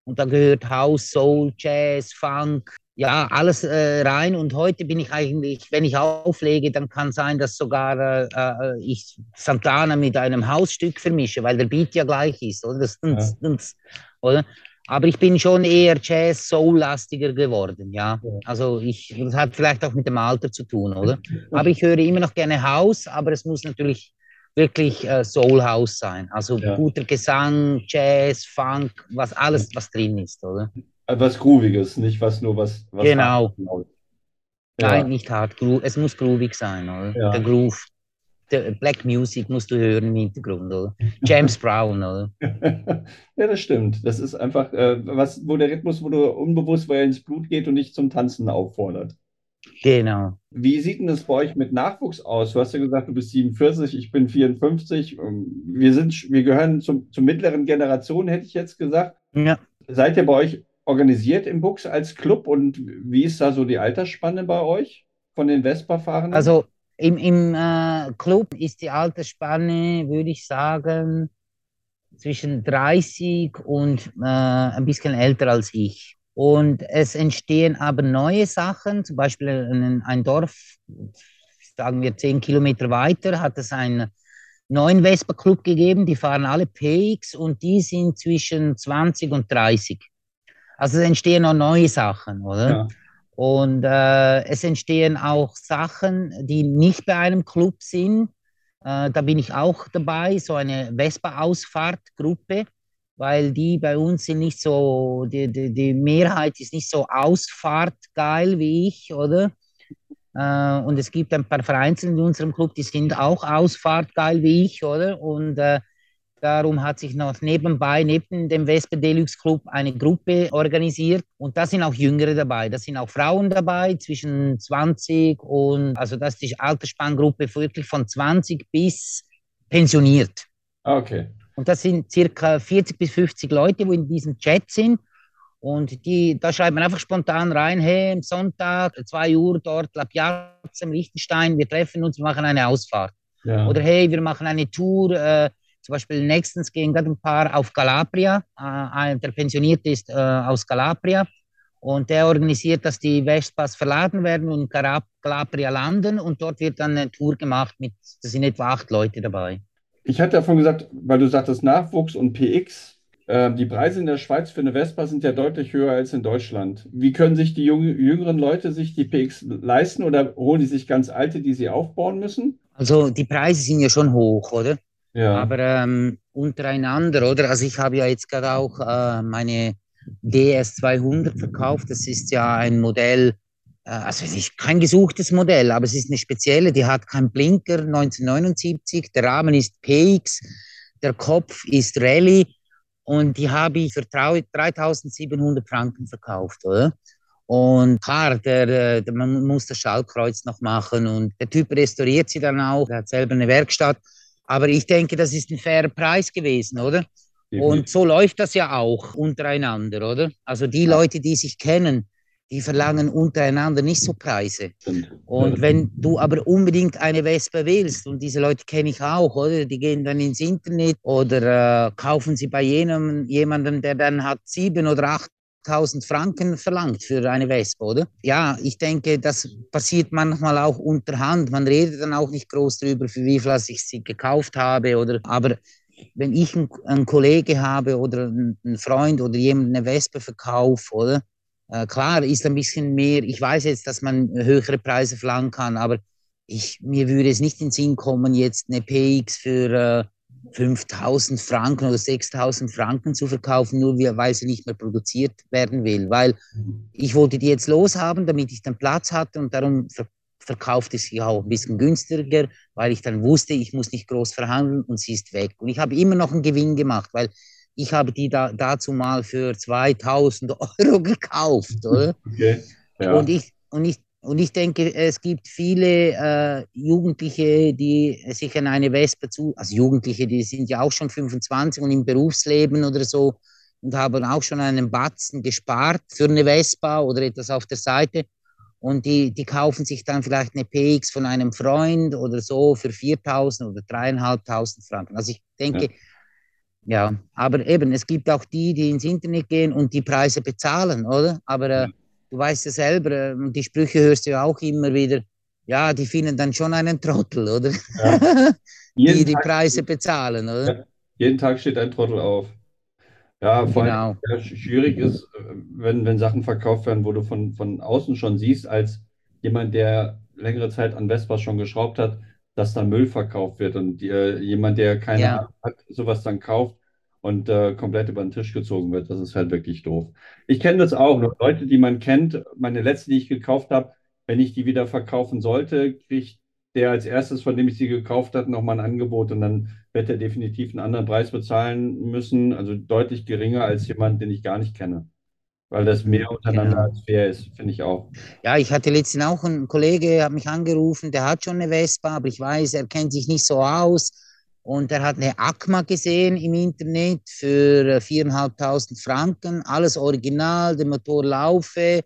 Und da gehört House, Soul, Jazz, Funk, ja, alles äh, rein. Und heute bin ich eigentlich, wenn ich auflege, dann kann sein, dass sogar äh, äh ich Santana mit einem Hausstück vermische, weil der Beat ja gleich ist, oder? Das, ja. oder? Aber ich bin schon eher Jazz-Soul-lastiger geworden, ja. Also ich, das hat vielleicht auch mit dem Alter zu tun, oder? Aber ich höre immer noch gerne House, aber es muss natürlich wirklich äh, Soul House sein. Also ja. guter Gesang, Jazz, Funk, was alles, was drin ist, oder? Was Grooviges, nicht was nur was. was genau. Ja. Nein, nicht hart. Es muss groovig sein, oder? Ja. Der Groove. Black Music musst du hören im Hintergrund, oder? James Brown, oder? *laughs* ja, das stimmt. Das ist einfach, äh, was, wo der Rhythmus, wo du unbewusst, weil er ins Blut geht und dich zum Tanzen auffordert. Genau. Wie sieht denn das bei euch mit Nachwuchs aus? Du hast ja gesagt, du bist 47, ich bin 54. Ähm, wir, sind, wir gehören zum, zur mittleren Generation, hätte ich jetzt gesagt. Ja. Seid ihr bei euch organisiert im Bux als Club und wie ist da so die Altersspanne bei euch von den Vespa-Fahrern? Also im, im äh, Club ist die Altersspanne, würde ich sagen, zwischen 30 und äh, ein bisschen älter als ich. Und es entstehen aber neue Sachen, zum Beispiel ein, ein Dorf, sagen wir zehn Kilometer weiter, hat es einen neuen Vespa-Club gegeben, die fahren alle PX und die sind zwischen 20 und 30. Also es entstehen auch neue Sachen, oder? Ja. Und äh, es entstehen auch Sachen, die nicht bei einem Club sind. Äh, da bin ich auch dabei, so eine Vespa-Ausfahrtgruppe weil die bei uns sind nicht so, die, die, die Mehrheit ist nicht so ausfahrtgeil wie ich, oder? Äh, und es gibt ein paar Vereinzelte in unserem Club, die sind auch ausfahrtgeil wie ich, oder? Und äh, darum hat sich noch nebenbei, neben dem Vespa Deluxe Club, eine Gruppe organisiert. Und da sind auch Jüngere dabei. Da sind auch Frauen dabei, zwischen 20 und, also das ist die Altersspanngruppe wirklich von 20 bis pensioniert. Ah, okay. Und das sind circa 40 bis 50 Leute, die in diesem Chat sind. Und die, da schreibt man einfach spontan rein, hey, am Sonntag, 2 Uhr dort, La Piazza im Liechtenstein, wir treffen uns, wir machen eine Ausfahrt. Ja. Oder hey, wir machen eine Tour, äh, zum Beispiel nächstens gehen gerade ein paar auf Calabria, äh, der pensioniert ist äh, aus Calabria und der organisiert, dass die Vespas verladen werden und in Calabria landen und dort wird dann eine Tour gemacht mit, da sind etwa acht Leute dabei. Ich hatte davon gesagt, weil du sagtest Nachwuchs und PX, äh, die Preise in der Schweiz für eine Vespa sind ja deutlich höher als in Deutschland. Wie können sich die jungen, jüngeren Leute sich die PX leisten oder holen die sich ganz alte, die sie aufbauen müssen? Also die Preise sind ja schon hoch, oder? Ja. Aber ähm, untereinander, oder? Also ich habe ja jetzt gerade auch äh, meine DS200 verkauft. Das ist ja ein Modell, äh, also ist kein gesuchtes Modell, aber es ist eine spezielle, die hat keinen Blinker, 1979, der Rahmen ist PX, der Kopf ist Rallye und die habe ich für 3700 Franken verkauft, oder? Und klar, der, der, man muss das Schaltkreuz noch machen und der Typ restauriert sie dann auch, er hat selber eine Werkstatt. Aber ich denke, das ist ein fairer Preis gewesen, oder? Und so läuft das ja auch untereinander, oder? Also die Leute, die sich kennen, die verlangen untereinander nicht so Preise. Und wenn du aber unbedingt eine Wespe willst, und diese Leute kenne ich auch, oder? Die gehen dann ins Internet oder äh, kaufen sie bei jenem, jemandem, der dann hat sieben oder acht 1000 Franken verlangt für eine Wespe, oder? Ja, ich denke, das passiert manchmal auch unterhand. Man redet dann auch nicht groß darüber, für wie viel ich sie gekauft habe, oder? Aber wenn ich einen, einen Kollege habe oder einen Freund oder jemand eine Wespe verkauft, oder? Äh, klar, ist ein bisschen mehr. Ich weiß jetzt, dass man höhere Preise verlangen kann, aber ich, mir würde es nicht in den Sinn kommen, jetzt eine PX für äh, 5000 Franken oder 6000 Franken zu verkaufen, nur weil sie nicht mehr produziert werden will. Weil mhm. ich wollte die jetzt loshaben, damit ich dann Platz hatte und darum ver verkaufte sie auch ein bisschen günstiger, weil ich dann wusste, ich muss nicht groß verhandeln und sie ist weg. Und ich habe immer noch einen Gewinn gemacht, weil ich habe die da, dazu mal für 2000 Euro gekauft, oder? *laughs* Okay. Ja. Und, ich, und, ich, und ich denke, es gibt viele äh, Jugendliche, die sich an eine Vespa zu, also Jugendliche, die sind ja auch schon 25 und im Berufsleben oder so und haben auch schon einen Batzen gespart für eine Vespa oder etwas auf der Seite. Und die, die kaufen sich dann vielleicht eine PX von einem Freund oder so für 4.000 oder 3.500 Franken. Also ich denke, ja ja, aber eben, es gibt auch die, die ins Internet gehen und die Preise bezahlen, oder? Aber äh, du weißt ja selber, äh, die Sprüche hörst du ja auch immer wieder, ja, die finden dann schon einen Trottel, oder? Ja. *laughs* die die Preise bezahlen, oder? Ja. Jeden Tag steht ein Trottel auf. Ja, vor allem genau. ja, schwierig ist, wenn, wenn Sachen verkauft werden, wo du von, von außen schon siehst, als jemand, der längere Zeit an Vespas schon geschraubt hat, dass da Müll verkauft wird und äh, jemand, der keine ja. Ahnung hat, sowas dann kauft und äh, komplett über den Tisch gezogen wird. Das ist halt wirklich doof. Ich kenne das auch. Leute, die man kennt, meine letzte, die ich gekauft habe, wenn ich die wieder verkaufen sollte, kriegt der als erstes, von dem ich sie gekauft habe, nochmal ein Angebot und dann wird er definitiv einen anderen Preis bezahlen müssen, also deutlich geringer als jemand, den ich gar nicht kenne. Weil das mehr untereinander genau. als fair ist, finde ich auch. Ja, ich hatte letztens auch einen Kollege, hat mich angerufen, der hat schon eine Vespa, aber ich weiß, er kennt sich nicht so aus. Und er hat eine Akma gesehen im Internet für 4.500 äh, Franken, alles original, der Motor laufe.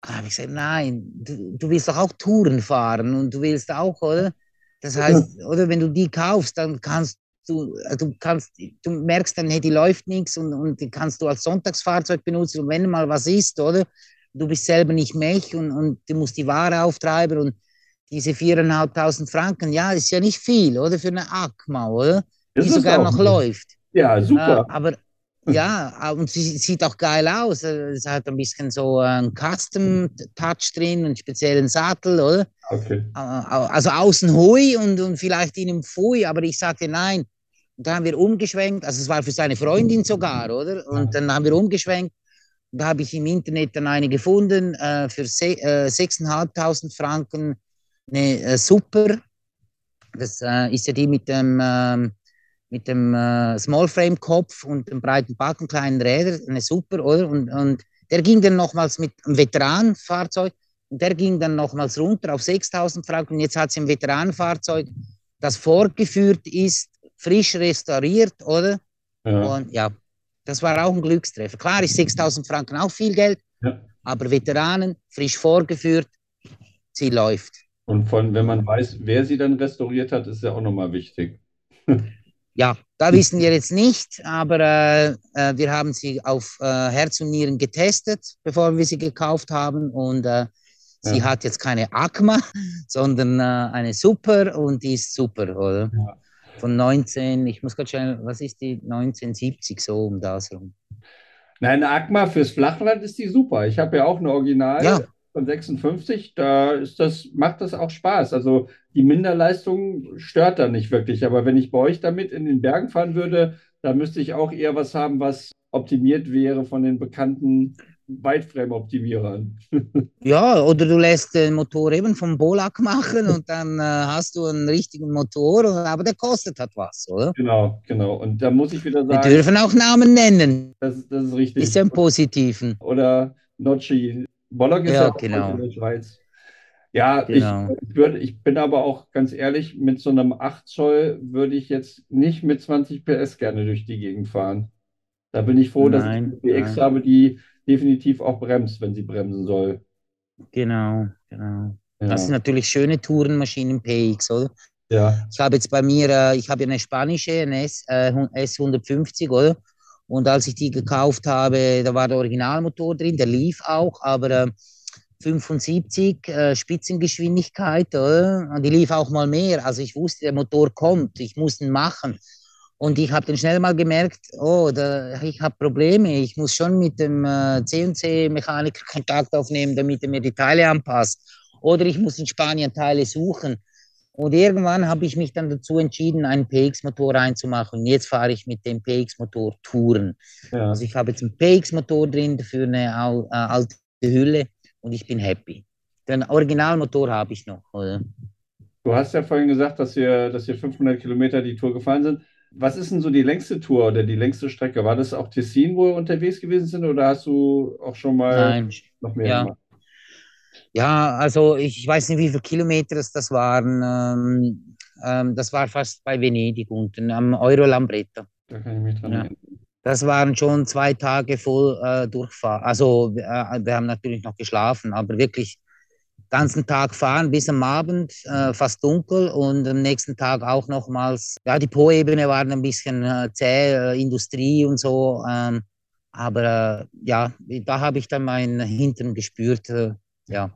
Da habe ich gesagt, nein, du, du willst doch auch Touren fahren und du willst auch, oder? Das heißt, oder wenn du die kaufst, dann kannst du, äh, du kannst, du merkst dann, hey, die läuft nichts und, und die kannst du als Sonntagsfahrzeug benutzen und wenn mal was ist, oder? Du bist selber nicht Mech und, und du musst die Ware auftreiben und diese 4.500 Franken, ja, ist ja nicht viel, oder? Für eine ACMA, oder? Die sogar noch nicht. läuft. Ja, super. Äh, aber ja, und sie sieht auch geil aus. Es hat ein bisschen so einen Custom-Touch drin, einen speziellen Sattel, oder? Okay. Also außen hui und, und vielleicht innen pfui, aber ich sagte nein. Und dann haben wir umgeschwenkt, also es war für seine Freundin sogar, oder? Und dann haben wir umgeschwenkt. Da habe ich im Internet dann eine gefunden äh, für äh, 6.500 Franken, eine äh, Super. Das äh, ist ja die mit dem ähm, mit dem äh, Smallframe-Kopf und dem breiten Backen, kleinen Rädern, eine super, oder? Und, und der ging dann nochmals mit einem Veteranenfahrzeug und der ging dann nochmals runter auf 6000 Franken. Und jetzt hat sie ein Veteranenfahrzeug, das vorgeführt ist, frisch restauriert, oder? Ja. Und ja, das war auch ein Glückstreffer. Klar ist 6000 Franken auch viel Geld, ja. aber Veteranen, frisch vorgeführt, sie läuft. Und von, wenn man weiß, wer sie dann restauriert hat, ist ja auch nochmal wichtig. *laughs* Ja, da wissen wir jetzt nicht, aber äh, äh, wir haben sie auf äh, Herz und Nieren getestet, bevor wir sie gekauft haben. Und äh, sie ja. hat jetzt keine Akma, sondern äh, eine Super und die ist super, oder? Ja. Von 19, ich muss gerade schauen, was ist die 1970 so um das rum? Nein, Akma fürs Flachland ist die super. Ich habe ja auch eine Original. Ja von 56, da ist das, macht das auch Spaß. Also die Minderleistung stört da nicht wirklich. Aber wenn ich bei euch damit in den Bergen fahren würde, da müsste ich auch eher was haben, was optimiert wäre von den bekannten Weitframe-Optimierern. *laughs* ja, oder du lässt den Motor eben vom Bolak machen und dann äh, hast du einen richtigen Motor, aber der kostet halt was, oder? Genau, genau. Und da muss ich wieder sagen. Wir dürfen auch Namen nennen. Das, das ist richtig. Ist ja im Positiven. Oder Nocci Bollock ist ja, ja genau. in der Schweiz. Ja, genau. ich, würd, ich bin aber auch ganz ehrlich, mit so einem 8 Zoll würde ich jetzt nicht mit 20 PS gerne durch die Gegend fahren. Da bin ich froh, nein, dass ich eine BX habe, die definitiv auch bremst, wenn sie bremsen soll. Genau, genau. Ja. Das sind natürlich schöne Tourenmaschinen PX, oder? Ja. Ich habe jetzt bei mir, äh, ich habe eine spanische, eine S, äh, S150, oder? Und als ich die gekauft habe, da war der Originalmotor drin, der lief auch, aber äh, 75 äh, Spitzengeschwindigkeit, oder? Und die lief auch mal mehr. Also ich wusste, der Motor kommt, ich muss ihn machen. Und ich habe dann schnell mal gemerkt, oh, da, ich habe Probleme. Ich muss schon mit dem äh, CNC-Mechaniker Kontakt aufnehmen, damit er mir die Teile anpasst. Oder ich muss in Spanien Teile suchen. Und irgendwann habe ich mich dann dazu entschieden, einen PX-Motor reinzumachen. Und jetzt fahre ich mit dem PX-Motor Touren. Ja. Also ich habe jetzt einen PX-Motor drin für eine äh, alte Hülle und ich bin happy. Den Originalmotor habe ich noch. Oder? Du hast ja vorhin gesagt, dass wir, dass wir 500 Kilometer die Tour gefahren sind. Was ist denn so die längste Tour oder die längste Strecke? War das auch Tessin, wo wir unterwegs gewesen sind, oder hast du auch schon mal Nein. noch mehr ja. gemacht? Ja, also ich weiß nicht, wie viele Kilometer es das waren. Ähm, ähm, das war fast bei Venedig unten am Euro Lambretta. Da kann ich mich dran erinnern. Das waren schon zwei Tage voll äh, Durchfahren. Also äh, wir haben natürlich noch geschlafen, aber wirklich ganzen Tag fahren bis am Abend, äh, fast dunkel und am nächsten Tag auch nochmals. Ja, die Po-Ebene waren ein bisschen äh, zäh, äh, Industrie und so. Ähm, aber äh, ja, da habe ich dann meinen Hintern gespürt ja,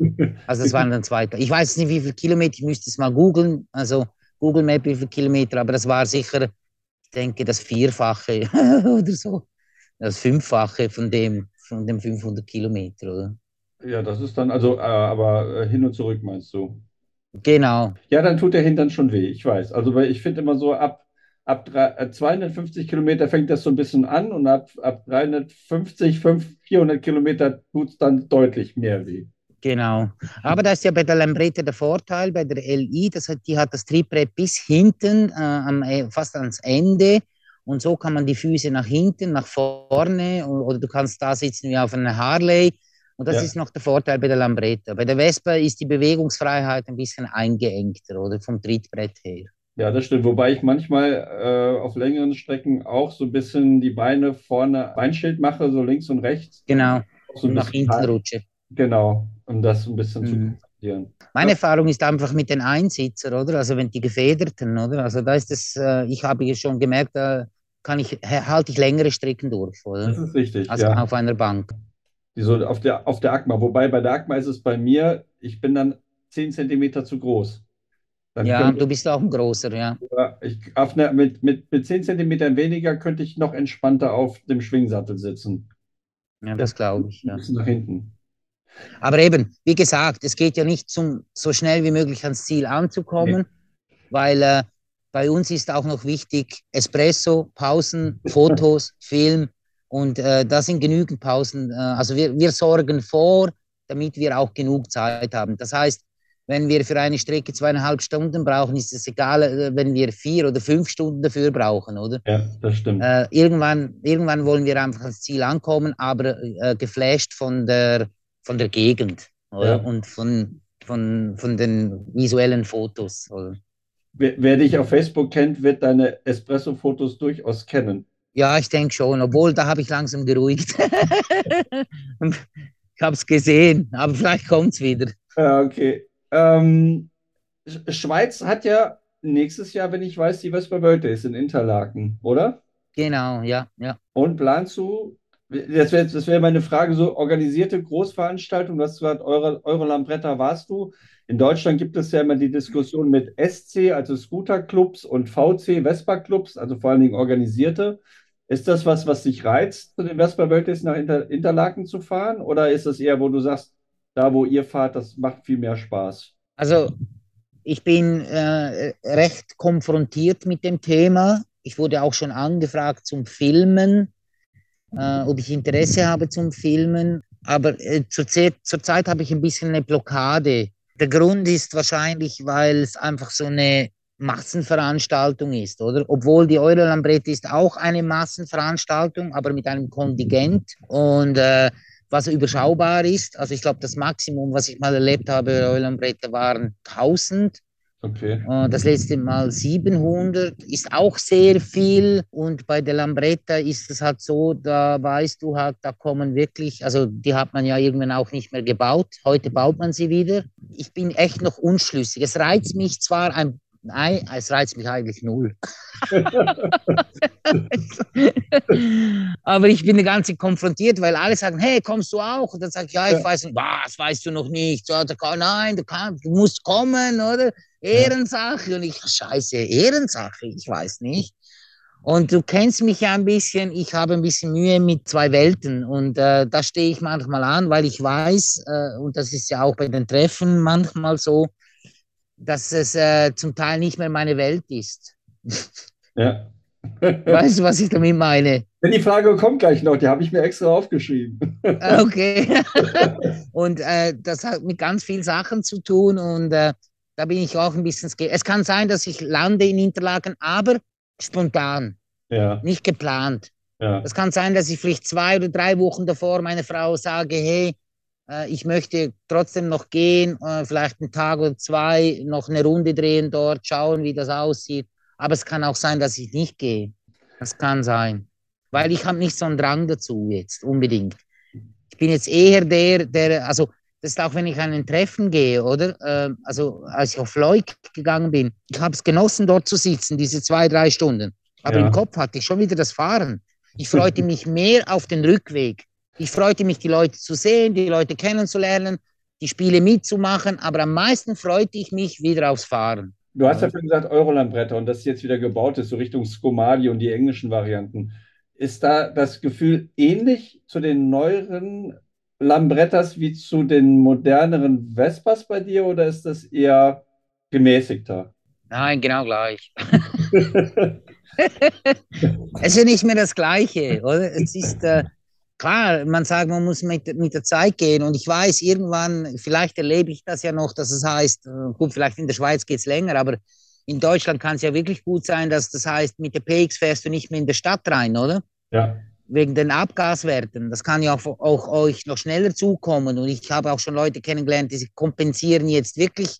also das waren dann zwei. Ich weiß nicht, wie viele Kilometer, ich müsste es mal googeln, also Google Map, wie viele Kilometer, aber das war sicher, ich denke, das Vierfache *laughs* oder so. Das Fünffache von dem, von dem 500 Kilometer, oder? Ja, das ist dann, also, äh, aber äh, hin und zurück meinst du? Genau. Ja, dann tut der Hintern schon weh, ich weiß. Also, weil ich finde immer so ab, ab 250 äh, Kilometer fängt das so ein bisschen an und ab, ab 350, 500, 400 Kilometer tut es dann deutlich mehr weh. Genau. Aber da ist ja bei der Lambretta der Vorteil, bei der LI, das hat, die hat das Triebbrett bis hinten, äh, am, e, fast ans Ende. Und so kann man die Füße nach hinten, nach vorne oder du kannst da sitzen wie auf einer Harley. Und das ja. ist noch der Vorteil bei der Lambretta. Bei der Vespa ist die Bewegungsfreiheit ein bisschen eingeengter oder vom Trittbrett her. Ja, das stimmt. Wobei ich manchmal äh, auf längeren Strecken auch so ein bisschen die Beine vorne Beinschild mache, so links und rechts. Genau. So nach hinten rutsche. Genau, um das ein bisschen mhm. zu konzentrieren. Meine Erfahrung ist einfach mit den Einsitzer, oder? Also wenn die gefederten, oder? Also da ist es, äh, ich habe schon gemerkt, da kann ich, halte ich längere Strecken durch, oder? Das ist richtig. Also ja. auf einer Bank. Die so auf der, auf der ACMA. Wobei bei der ACMA ist es bei mir, ich bin dann 10 Zentimeter zu groß. Dann ja, könnte, du bist auch ein großer, ja. Ich, auf eine, mit, mit, mit 10 Zentimetern weniger könnte ich noch entspannter auf dem Schwingsattel sitzen. Ja, das glaube ich. Ja. Ein bisschen nach hinten. Aber eben, wie gesagt, es geht ja nicht zum so schnell wie möglich ans Ziel anzukommen, nee. weil äh, bei uns ist auch noch wichtig Espresso, Pausen, Fotos, *laughs* Film und äh, da sind genügend Pausen. Äh, also wir, wir sorgen vor, damit wir auch genug Zeit haben. Das heißt, wenn wir für eine Strecke zweieinhalb Stunden brauchen, ist es egal, äh, wenn wir vier oder fünf Stunden dafür brauchen, oder? Ja, das stimmt. Äh, irgendwann, irgendwann wollen wir einfach ans Ziel ankommen, aber äh, geflasht von der von der Gegend ja. und von, von, von den visuellen Fotos. Wer, wer, dich auf Facebook kennt, wird deine Espresso-Fotos durchaus kennen. Ja, ich denke schon, obwohl da habe ich langsam geruhigt. *laughs* ich habe es gesehen, aber vielleicht kommt es wieder. Ja, okay. Ähm, Schweiz hat ja nächstes Jahr, wenn ich weiß, die Vespa World Days in Interlaken, oder? Genau, ja, ja. Und planst du das wäre das wär meine Frage, so organisierte Großveranstaltungen, du hast gesagt, Euro, Eurolambretta warst du. In Deutschland gibt es ja immer die Diskussion mit SC, also Scooterclubs, und VC, Vespa-Clubs, also vor allen Dingen organisierte. Ist das was, was dich reizt, zu den Vespa-Weltdays nach Inter Interlaken zu fahren? Oder ist das eher, wo du sagst, da wo ihr fahrt, das macht viel mehr Spaß? Also ich bin äh, recht konfrontiert mit dem Thema. Ich wurde auch schon angefragt zum Filmen äh, ob ich Interesse habe zum Filmen. Aber äh, zurzeit, zurzeit habe ich ein bisschen eine Blockade. Der Grund ist wahrscheinlich, weil es einfach so eine Massenveranstaltung ist, oder? Obwohl die Eurolambrette ist auch eine Massenveranstaltung, aber mit einem Kontingent und äh, was überschaubar ist. Also ich glaube, das Maximum, was ich mal erlebt habe bei Eurolambrette, waren 1000 Okay. Das letzte Mal 700 ist auch sehr viel. Und bei der Lambretta ist es halt so, da weißt du halt, da kommen wirklich, also die hat man ja irgendwann auch nicht mehr gebaut. Heute baut man sie wieder. Ich bin echt noch unschlüssig. Es reizt mich zwar ein Nein, es reizt mich eigentlich null. *laughs* Aber ich bin die ganze konfrontiert, weil alle sagen, hey, kommst du auch? Und dann sage ich, ja, ich weiß nicht, was weißt du noch nicht? So, nein, du, kann, du musst kommen, oder? Ehrensache. Und ich, scheiße, Ehrensache, ich weiß nicht. Und du kennst mich ja ein bisschen, ich habe ein bisschen Mühe mit zwei Welten und äh, da stehe ich manchmal an, weil ich weiß, äh, und das ist ja auch bei den Treffen manchmal so, dass es äh, zum Teil nicht mehr meine Welt ist. Ja. *laughs* weißt du, was ich damit meine? Wenn die Frage kommt gleich noch, die habe ich mir extra aufgeschrieben. okay. *laughs* *laughs* und äh, das hat mit ganz vielen Sachen zu tun und äh, da bin ich auch ein bisschen skeptisch. Es kann sein, dass ich lande in Interlaken, aber spontan. Ja. Nicht geplant. Ja. Es kann sein, dass ich vielleicht zwei oder drei Wochen davor meiner Frau sage, hey, äh, ich möchte trotzdem noch gehen, äh, vielleicht einen Tag oder zwei noch eine Runde drehen dort, schauen, wie das aussieht. Aber es kann auch sein, dass ich nicht gehe. Das kann sein. Weil ich habe nicht so einen Drang dazu jetzt unbedingt. Ich bin jetzt eher der, der, also das ist auch, wenn ich an ein Treffen gehe, oder? Ähm, also, als ich auf Leuk gegangen bin, ich habe es genossen, dort zu sitzen, diese zwei, drei Stunden. Aber ja. im Kopf hatte ich schon wieder das Fahren. Ich freute mich mehr auf den Rückweg. Ich freute mich, die Leute zu sehen, die Leute kennenzulernen, die Spiele mitzumachen, aber am meisten freute ich mich wieder aufs Fahren. Du hast ja vorhin gesagt, Eurolandbretter und das jetzt wieder gebaut ist, so Richtung Skomali und die englischen Varianten. Ist da das Gefühl ähnlich zu den neueren Lambrettas wie zu den moderneren Vespas bei dir oder ist das eher gemäßigter? Nein, genau gleich. *laughs* es ist ja nicht mehr das Gleiche, oder? Es ist äh, klar, man sagt, man muss mit, mit der Zeit gehen und ich weiß, irgendwann, vielleicht erlebe ich das ja noch, dass es heißt, äh, gut, vielleicht in der Schweiz geht es länger, aber in Deutschland kann es ja wirklich gut sein, dass das heißt, mit der PX fährst du nicht mehr in der Stadt rein, oder? Ja wegen den Abgaswerten. Das kann ja auch, auch, euch noch schneller zukommen. Und ich habe auch schon Leute kennengelernt, die kompensieren jetzt wirklich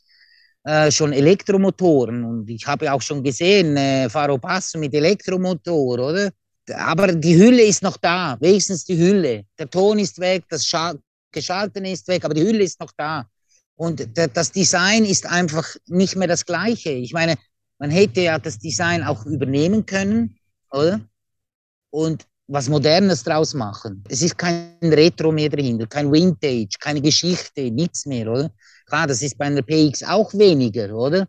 äh, schon Elektromotoren. Und ich habe auch schon gesehen, äh, Faro Passo mit Elektromotor, oder? Aber die Hülle ist noch da, wenigstens die Hülle. Der Ton ist weg, das Scha Geschalten ist weg, aber die Hülle ist noch da. Und das Design ist einfach nicht mehr das gleiche. Ich meine, man hätte ja das Design auch übernehmen können, oder? Und was Modernes draus machen. Es ist kein Retro mehr dahinter, kein Vintage, keine Geschichte, nichts mehr, oder? Klar, das ist bei einer PX auch weniger, oder?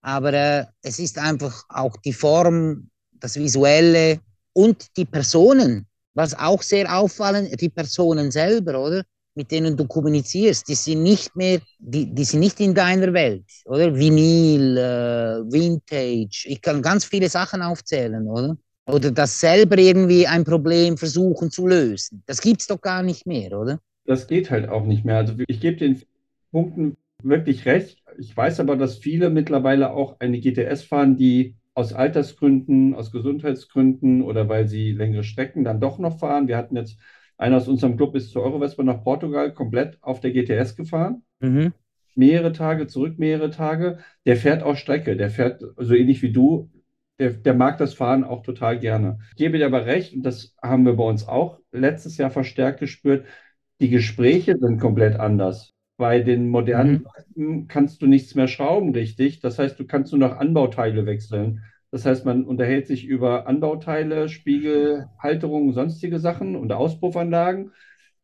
Aber äh, es ist einfach auch die Form, das Visuelle und die Personen, was auch sehr auffallen, die Personen selber, oder? Mit denen du kommunizierst, die sind nicht mehr, die, die sind nicht in deiner Welt, oder? Vinyl, äh, Vintage, ich kann ganz viele Sachen aufzählen, oder? Oder das selber irgendwie ein Problem versuchen zu lösen. Das gibt es doch gar nicht mehr, oder? Das geht halt auch nicht mehr. Also ich gebe den Punkten wirklich recht. Ich weiß aber, dass viele mittlerweile auch eine GTS fahren, die aus Altersgründen, aus Gesundheitsgründen oder weil sie längere Strecken dann doch noch fahren. Wir hatten jetzt einer aus unserem Club ist zur Eurovespa nach Portugal komplett auf der GTS gefahren. Mhm. Mehrere Tage, zurück mehrere Tage. Der fährt auch Strecke. Der fährt so ähnlich wie du der, der mag das Fahren auch total gerne. Ich gebe dir aber recht, und das haben wir bei uns auch letztes Jahr verstärkt gespürt, die Gespräche sind komplett anders. Bei den modernen mhm. kannst du nichts mehr schrauben, richtig. Das heißt, du kannst nur noch Anbauteile wechseln. Das heißt, man unterhält sich über Anbauteile, Spiegel, Halterungen, sonstige Sachen und Auspuffanlagen.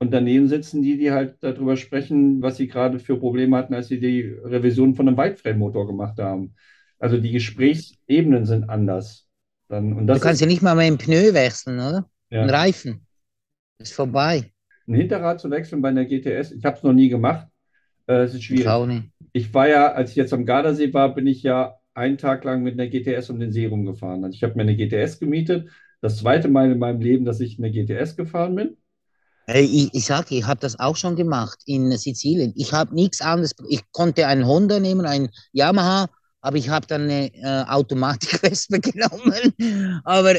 Und daneben sitzen die, die halt darüber sprechen, was sie gerade für Probleme hatten, als sie die Revision von einem Weitframe-Motor gemacht haben. Also die Gesprächsebenen sind anders. Dann, und das du kannst ja nicht mal mehr im Pneu wechseln, oder? Ja. Ein Reifen. Ist vorbei. Ein Hinterrad zu wechseln bei einer GTS, ich habe es noch nie gemacht. Äh, es ist schwierig. Ich, ich war ja, als ich jetzt am Gardasee war, bin ich ja einen Tag lang mit einer GTS um den See rumgefahren. Also ich habe mir eine GTS gemietet. Das zweite Mal in meinem Leben, dass ich eine GTS gefahren bin. Ich, ich sage, ich habe das auch schon gemacht in Sizilien. Ich habe nichts anderes. Ich konnte einen Honda nehmen, einen Yamaha aber ich habe dann eine äh, Automatik-Wespe *laughs* genommen. Aber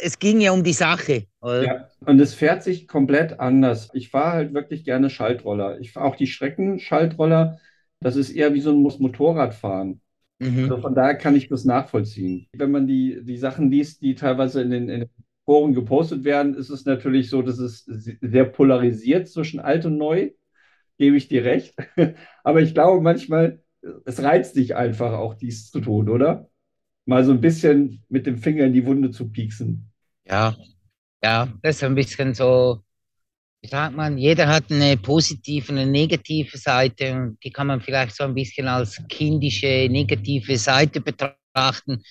es ging ja um die Sache. Oder? Ja, und es fährt sich komplett anders. Ich fahre halt wirklich gerne Schaltroller. Ich fahre auch die Strecken-Schaltroller. Das ist eher wie so ein Motorradfahren. Mhm. Also von daher kann ich das nachvollziehen. Wenn man die, die Sachen liest, die teilweise in den, in den Foren gepostet werden, ist es natürlich so, dass es sehr polarisiert zwischen alt und neu. Gebe ich dir recht. *laughs* Aber ich glaube manchmal, es reizt dich einfach auch, dies zu tun, oder? Mal so ein bisschen mit dem Finger in die Wunde zu pieksen. Ja, ja, das ist ein bisschen so, wie sagt man, jeder hat eine positive und eine negative Seite und die kann man vielleicht so ein bisschen als kindische, negative Seite betrachten,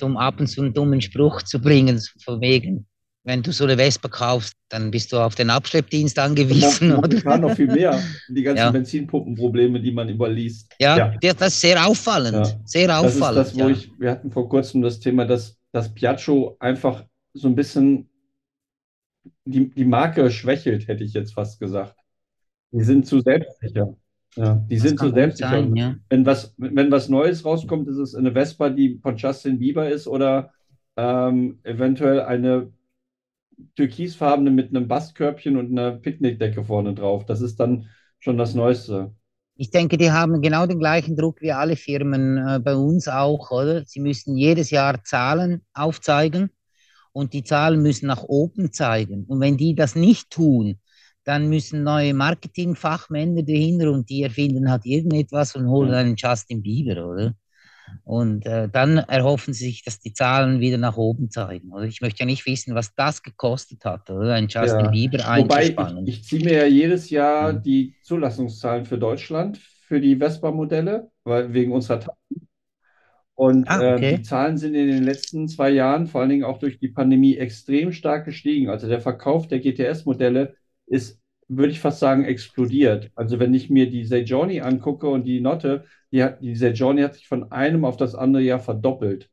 um ab und zu einen dummen Spruch zu bringen, von wegen, wenn du so eine Vespa kaufst, dann bist du auf den Abschleppdienst angewiesen. Momentan noch viel mehr. Die *laughs* ganzen ja. Benzinpumpenprobleme, die man überliest. Ja, ja. das ist sehr auffallend. Ja. Sehr auffallend. Das ist das, wo ich, wir hatten vor kurzem das Thema, dass, dass Piaggio einfach so ein bisschen die, die Marke schwächelt, hätte ich jetzt fast gesagt. Die sind zu selbstsicher. Ja, die das sind zu selbstsicher. Sein, ja. wenn, was, wenn was Neues rauskommt, ist es eine Vespa, die von Justin Bieber ist oder ähm, eventuell eine türkisfarbene mit einem Bastkörbchen und einer Picknickdecke vorne drauf. Das ist dann schon das Neueste. Ich denke, die haben genau den gleichen Druck wie alle Firmen äh, bei uns auch, oder? Sie müssen jedes Jahr Zahlen aufzeigen und die Zahlen müssen nach oben zeigen. Und wenn die das nicht tun, dann müssen neue Marketingfachmänner dahinter und die erfinden halt irgendetwas und holen einen Justin Bieber, oder? Und äh, dann erhoffen sie sich, dass die Zahlen wieder nach oben zeigen. Oder? Ich möchte ja nicht wissen, was das gekostet hat, oder? Ein Justin ja. Bieber einzuspannen. Wobei, ich, ich ziehe mir ja jedes Jahr ja. die Zulassungszahlen für Deutschland, für die Vespa-Modelle, weil wegen unserer Taten. Und ah, okay. äh, die Zahlen sind in den letzten zwei Jahren, vor allen Dingen auch durch die Pandemie, extrem stark gestiegen. Also der Verkauf der GTS-Modelle ist, würde ich fast sagen, explodiert. Also wenn ich mir die Sejourney angucke und die Notte, die, hat, die Sejourney hat sich von einem auf das andere Jahr verdoppelt.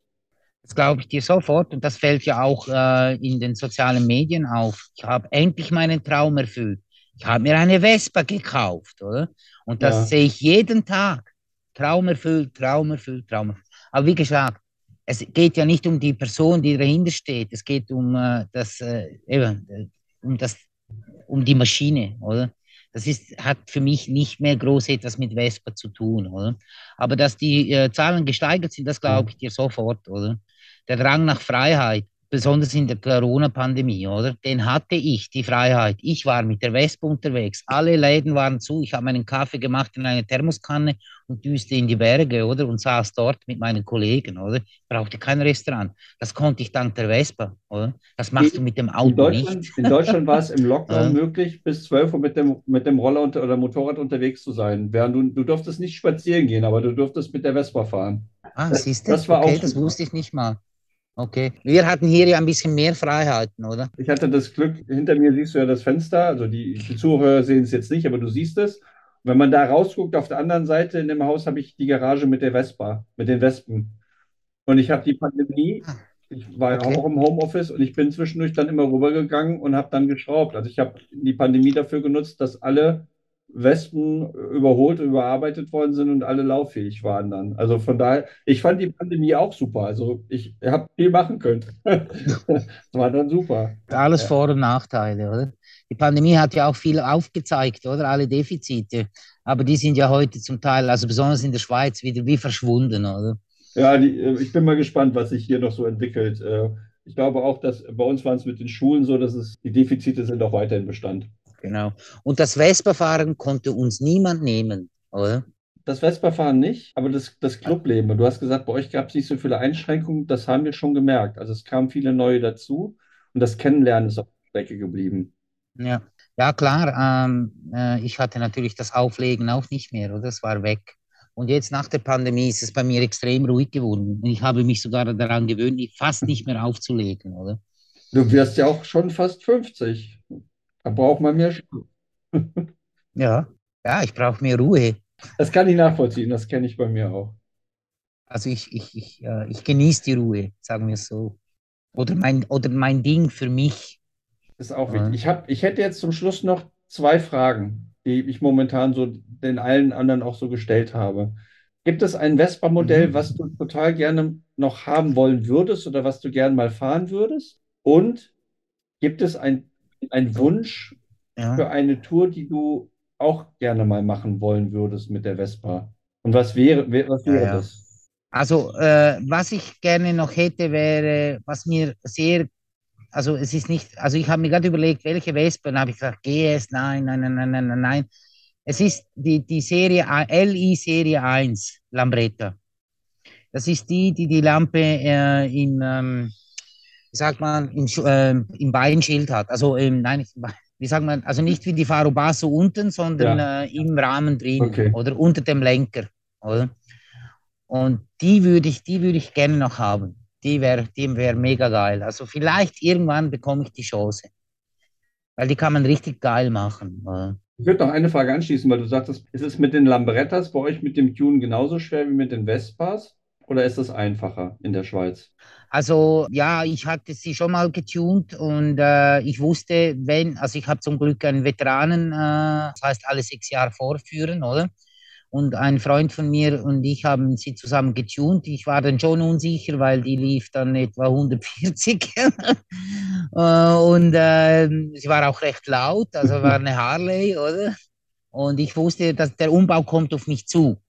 Das glaube ich dir sofort und das fällt ja auch äh, in den sozialen Medien auf. Ich habe endlich meinen Traum erfüllt. Ich habe mir eine Vespa gekauft, oder? Und das ja. sehe ich jeden Tag. Traum erfüllt, Traum erfüllt, Traum erfüllt. Aber wie gesagt, es geht ja nicht um die Person, die dahinter steht. Es geht um äh, das, äh, eben, äh, um das, um die Maschine, oder? Das ist, hat für mich nicht mehr groß etwas mit Vespa zu tun, oder? Aber dass die äh, Zahlen gesteigert sind, das glaube ich dir sofort, oder? Der Drang nach Freiheit, besonders in der Corona-Pandemie, oder? Den hatte ich, die Freiheit. Ich war mit der Wespe unterwegs. Alle Läden waren zu. Ich habe meinen Kaffee gemacht in eine Thermoskanne und düste in die Berge, oder? Und saß dort mit meinen Kollegen, oder? Brauchte kein Restaurant. Das konnte ich dank der Vespa, oder? Das machst du mit dem Auto in Deutschland, nicht. In Deutschland war es im Lockdown *laughs* möglich, bis 12 Uhr mit dem, mit dem Roller unter, oder Motorrad unterwegs zu sein. Während du, du durftest nicht spazieren gehen, aber du durftest mit der Vespa fahren. Ah, siehst du? Das war okay, auch das wusste ich nicht mal. Okay. Wir hatten hier ja ein bisschen mehr Freiheiten, oder? Ich hatte das Glück, hinter mir siehst du ja das Fenster, also die, die Zuhörer sehen es jetzt nicht, aber du siehst es. Wenn man da rausguckt, auf der anderen Seite in dem Haus habe ich die Garage mit der Vespa, mit den Wespen. Und ich habe die Pandemie, ich war okay. auch im Homeoffice und ich bin zwischendurch dann immer rübergegangen und habe dann geschraubt. Also ich habe die Pandemie dafür genutzt, dass alle Wespen überholt, überarbeitet worden sind und alle lauffähig waren dann. Also von daher, ich fand die Pandemie auch super. Also ich habe viel machen können. das *laughs* war dann super. Alles. Vor- und Nachteile, oder? Die Pandemie hat ja auch viel aufgezeigt, oder? Alle Defizite. Aber die sind ja heute zum Teil, also besonders in der Schweiz, wieder wie verschwunden, oder? Ja, die, äh, ich bin mal gespannt, was sich hier noch so entwickelt. Äh, ich glaube auch, dass bei uns waren es mit den Schulen so, dass es die Defizite sind auch weiterhin Bestand. Genau. Und das Vespa-Fahren konnte uns niemand nehmen, oder? Das Vespa-Fahren nicht, aber das, das Clubleben. Du hast gesagt, bei euch gab es nicht so viele Einschränkungen. Das haben wir schon gemerkt. Also es kamen viele neue dazu und das Kennenlernen ist auf der Strecke geblieben. Ja, ja klar. Ähm, äh, ich hatte natürlich das Auflegen auch nicht mehr, oder? Das war weg. Und jetzt nach der Pandemie ist es bei mir extrem ruhig geworden. Und ich habe mich sogar daran gewöhnt, fast nicht mehr aufzulegen, oder? Du wirst ja auch schon fast 50. Da braucht man mehr Schuhe. ja, ja, ich brauche mehr Ruhe. Das kann ich nachvollziehen, das kenne ich bei mir auch. Also ich, ich, ich, äh, ich genieße die Ruhe, sagen wir es so. Oder mein, oder mein Ding für mich. Das ist auch wichtig. Ich, hab, ich hätte jetzt zum Schluss noch zwei Fragen, die ich momentan so den allen anderen auch so gestellt habe. Gibt es ein Vespa-Modell, mhm. was du total gerne noch haben wollen würdest oder was du gerne mal fahren würdest? Und gibt es ein ein Wunsch ja. für eine Tour, die du auch gerne mal machen wollen würdest mit der Vespa? Und was wäre, was wäre ja, das? Also, äh, was ich gerne noch hätte, wäre, was mir sehr, also es ist nicht, also ich habe mir gerade überlegt, welche Vespa, dann habe ich gesagt, GS, nein, nein, nein, nein, nein, nein. Es ist die, die Serie LI Serie 1 Lambretta. Das ist die, die die Lampe äh, im, ähm, wie sagt man, im, äh, im Beinschild hat. Also, ähm, nein, wie sagt man, also nicht wie die Faro Basso unten, sondern ja. äh, im Rahmen drin okay. oder unter dem Lenker. Oder? Und die würde ich, die würde ich gerne noch haben. Die wäre die wär mega geil. Also vielleicht irgendwann bekomme ich die Chance. Weil die kann man richtig geil machen. Oder? Ich würde noch eine Frage anschließen, weil du sagtest, ist es mit den Lambrettas bei euch mit dem Tune genauso schwer wie mit den Vespas? Oder ist es einfacher in der Schweiz? Also ja, ich hatte sie schon mal getuned und äh, ich wusste, wenn, also ich habe zum Glück einen Veteranen, äh, das heißt alle sechs Jahre vorführen, oder? Und ein Freund von mir und ich haben sie zusammen getuned. Ich war dann schon unsicher, weil die lief dann etwa 140. *laughs* Äh, und äh, sie war auch recht laut, also war *laughs* eine Harley, oder? Und ich wusste, dass der Umbau kommt auf mich zu.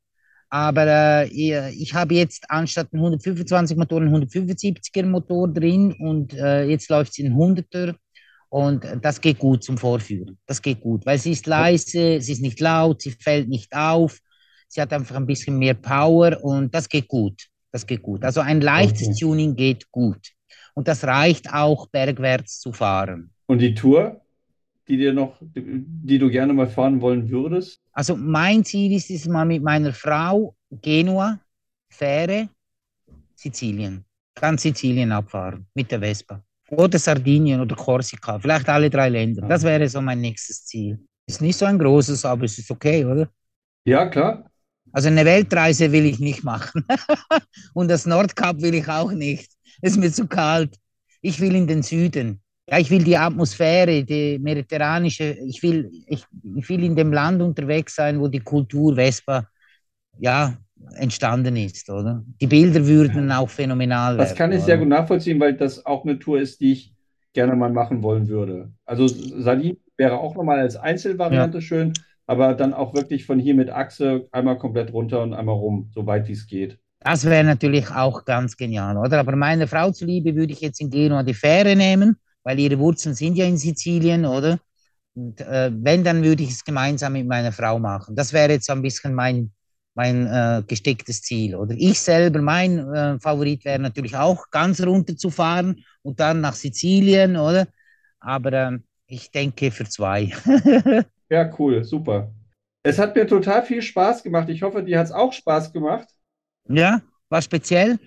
Aber äh, ich habe jetzt anstatt einen 125 Motor einen 175er Motor drin und äh, jetzt läuft es in 100er und das geht gut zum Vorführen. Das geht gut, weil sie ist leise, sie ist nicht laut, sie fällt nicht auf, sie hat einfach ein bisschen mehr Power und das geht gut. Das geht gut. Also ein leichtes okay. Tuning geht gut. Und das reicht auch bergwärts zu fahren. Und die Tour? Die dir noch, die du gerne mal fahren wollen würdest? Also mein Ziel ist es mal mit meiner Frau Genua, Fähre, Sizilien. Ganz Sizilien abfahren mit der Vespa. Oder Sardinien oder Korsika. Vielleicht alle drei Länder. Das wäre so mein nächstes Ziel. Ist nicht so ein großes, aber es ist okay, oder? Ja, klar. Also eine Weltreise will ich nicht machen. *laughs* Und das Nordkap will ich auch nicht. Es ist mir zu kalt. Ich will in den Süden. Ja, ich will die Atmosphäre, die mediterranische, ich will, ich, ich will in dem Land unterwegs sein, wo die Kultur Vespa ja, entstanden ist, oder? Die Bilder würden auch phänomenal werden. Das kann ich oder? sehr gut nachvollziehen, weil das auch eine Tour ist, die ich gerne mal machen wollen würde. Also Salin wäre auch nochmal als Einzelvariante ja. schön, aber dann auch wirklich von hier mit Achse einmal komplett runter und einmal rum, soweit wie es geht. Das wäre natürlich auch ganz genial, oder? Aber meiner Frau zuliebe würde ich jetzt in Genua die Fähre nehmen, weil ihre Wurzeln sind ja in Sizilien, oder? Und äh, wenn, dann würde ich es gemeinsam mit meiner Frau machen. Das wäre jetzt so ein bisschen mein, mein äh, gestecktes Ziel, oder? Ich selber, mein äh, Favorit wäre natürlich auch ganz runter zu fahren und dann nach Sizilien, oder? Aber ähm, ich denke für zwei. *laughs* ja, cool, super. Es hat mir total viel Spaß gemacht. Ich hoffe, dir hat es auch Spaß gemacht. Ja, war speziell.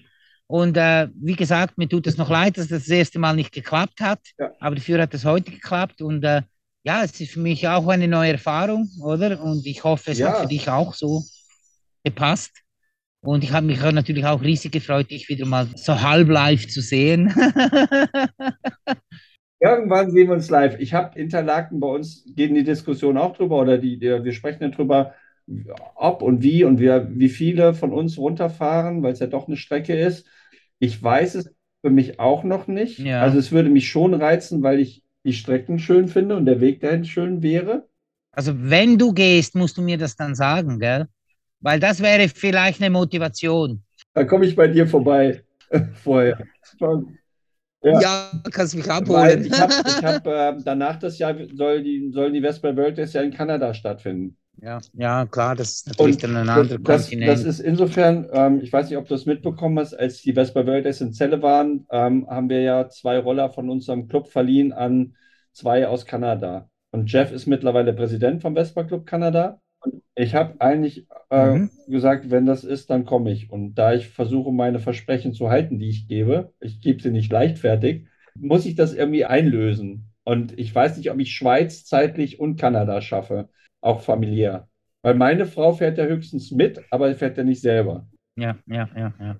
Und äh, wie gesagt, mir tut es noch *laughs* leid, dass das das erste Mal nicht geklappt hat. Ja. Aber dafür hat es heute geklappt. Und äh, ja, es ist für mich auch eine neue Erfahrung, oder? Und ich hoffe, es ja. hat für dich auch so gepasst. Und ich habe mich natürlich auch riesig gefreut, dich wieder mal so halb live zu sehen. *laughs* Irgendwann sehen wir uns live. Ich habe Interlaken bei uns, gehen die Diskussion auch drüber oder die, die wir sprechen darüber, ob und wie und wir, wie viele von uns runterfahren, weil es ja doch eine Strecke ist. Ich weiß es für mich auch noch nicht. Ja. Also es würde mich schon reizen, weil ich die Strecken schön finde und der Weg dahin schön wäre. Also wenn du gehst, musst du mir das dann sagen, gell? Weil das wäre vielleicht eine Motivation. Da komme ich bei dir vorbei *laughs* vorher. Ja, ja kannst mich abholen. Weil ich habe *laughs* hab, äh, danach das Jahr soll die, sollen die Vespa World das Jahr in Kanada stattfinden. Ja, ja, klar, das ist natürlich Und dann ein anderer das, Kontinent. Das ist insofern, ähm, ich weiß nicht, ob du das mitbekommen hast, als die Vespa World in Celle waren, ähm, haben wir ja zwei Roller von unserem Club verliehen an zwei aus Kanada. Und Jeff ist mittlerweile Präsident vom Vespa Club Kanada. Und ich habe eigentlich äh, mhm. gesagt, wenn das ist, dann komme ich. Und da ich versuche, meine Versprechen zu halten, die ich gebe, ich gebe sie nicht leichtfertig, muss ich das irgendwie einlösen. Und ich weiß nicht, ob ich Schweiz zeitlich und Kanada schaffe auch familiär. Weil meine Frau fährt ja höchstens mit, aber fährt ja nicht selber. Ja, ja, ja, ja.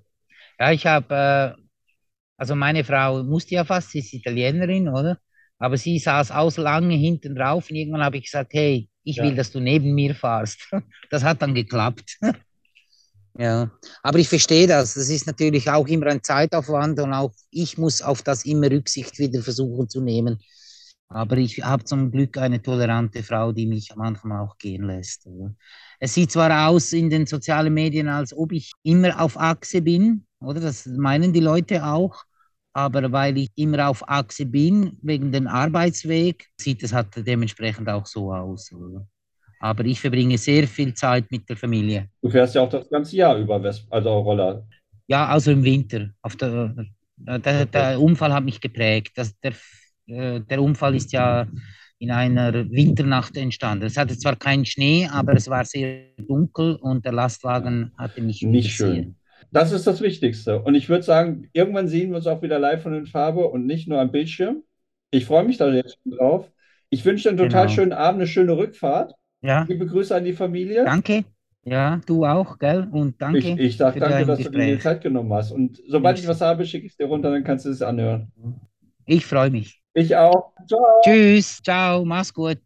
Ja, ich habe, äh, also meine Frau musste ja fast, sie ist Italienerin, oder? Aber sie saß aus lange hinten drauf und irgendwann habe ich gesagt, hey, ich ja. will, dass du neben mir fahrst. *laughs* Das hat dann geklappt. *laughs* Ja, aber ich verstehe das. Das ist natürlich auch immer ein Zeitaufwand und auch ich muss auf das immer Rücksicht wieder versuchen zu nehmen. Aber ich habe zum Glück eine tolerante Frau, die mich manchmal auch gehen lässt. Oder? Es sieht zwar aus in den sozialen Medien, als ob ich immer auf Achse bin, oder? Das meinen die Leute auch. Aber weil ich immer auf Achse bin, wegen dem Arbeitsweg, sieht es halt dementsprechend auch so aus. Oder? Aber ich verbringe sehr viel Zeit mit der Familie. Du fährst ja auch das ganze Jahr über, also Roller. Ja, also im Winter. Auf der, der, der Unfall hat mich geprägt. Das, der äh, der Unfall ist ja in einer Winternacht entstanden. Es hatte zwar keinen Schnee, aber es war sehr dunkel und der Lastwagen hatte mich nicht schön. Das ist das Wichtigste. Und ich würde sagen, irgendwann sehen wir uns auch wieder live von in Farbe und nicht nur am Bildschirm. Ich freue mich da jetzt schon drauf. Ich wünsche dir einen total genau. schönen Abend, eine schöne Rückfahrt. Ja. Liebe Grüße an die Familie. Danke. Ja, du auch, gell? Und danke. Ich, ich sage danke, dass Gespräch. du dir die Zeit genommen hast. Und sobald ich, ich was habe, schicke ich es dir runter, dann kannst du es anhören. Ich freue mich. Ich auch. Ciao. Tschüss. Ciao. Mach's gut.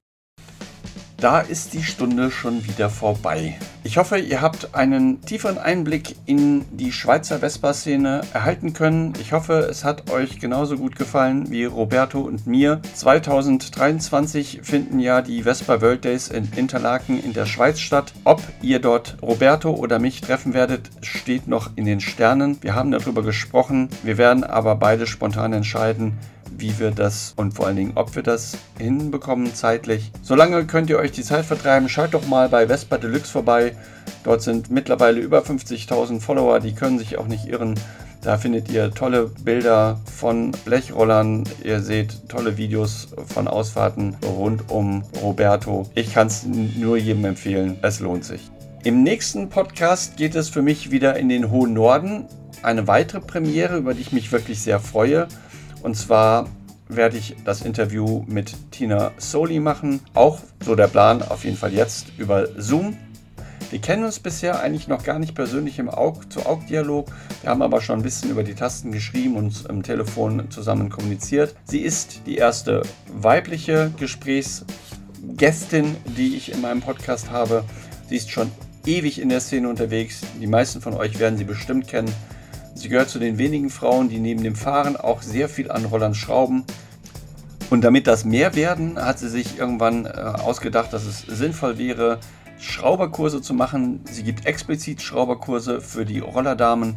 Da ist die Stunde schon wieder vorbei. Ich hoffe, ihr habt einen tieferen Einblick in die Schweizer Vespa-Szene erhalten können. Ich hoffe, es hat euch genauso gut gefallen wie Roberto und mir. 2023 finden ja die Vespa World Days in Interlaken in der Schweiz statt. Ob ihr dort Roberto oder mich treffen werdet, steht noch in den Sternen. Wir haben darüber gesprochen. Wir werden aber beide spontan entscheiden, wie wir das und vor allen Dingen, ob wir das hinbekommen zeitlich. Solange könnt ihr euch die Zeit vertreiben. Schaut doch mal bei Vespa Deluxe vorbei. Dort sind mittlerweile über 50.000 Follower, die können sich auch nicht irren. Da findet ihr tolle Bilder von Blechrollern. Ihr seht tolle Videos von Ausfahrten rund um Roberto. Ich kann es nur jedem empfehlen. Es lohnt sich. Im nächsten Podcast geht es für mich wieder in den hohen Norden eine weitere Premiere, über die ich mich wirklich sehr freue. Und zwar werde ich das Interview mit Tina Soli machen. Auch so der Plan, auf jeden Fall jetzt über Zoom. Wir kennen uns bisher eigentlich noch gar nicht persönlich im Aug-zu-Aug-Dialog. Wir haben aber schon ein bisschen über die Tasten geschrieben und im Telefon zusammen kommuniziert. Sie ist die erste weibliche Gesprächsgästin, die ich in meinem Podcast habe. Sie ist schon ewig in der Szene unterwegs. Die meisten von euch werden sie bestimmt kennen. Sie gehört zu den wenigen Frauen, die neben dem Fahren auch sehr viel an Rollern schrauben. Und damit das mehr werden, hat sie sich irgendwann äh, ausgedacht, dass es sinnvoll wäre, Schrauberkurse zu machen. Sie gibt explizit Schrauberkurse für die Rollerdamen.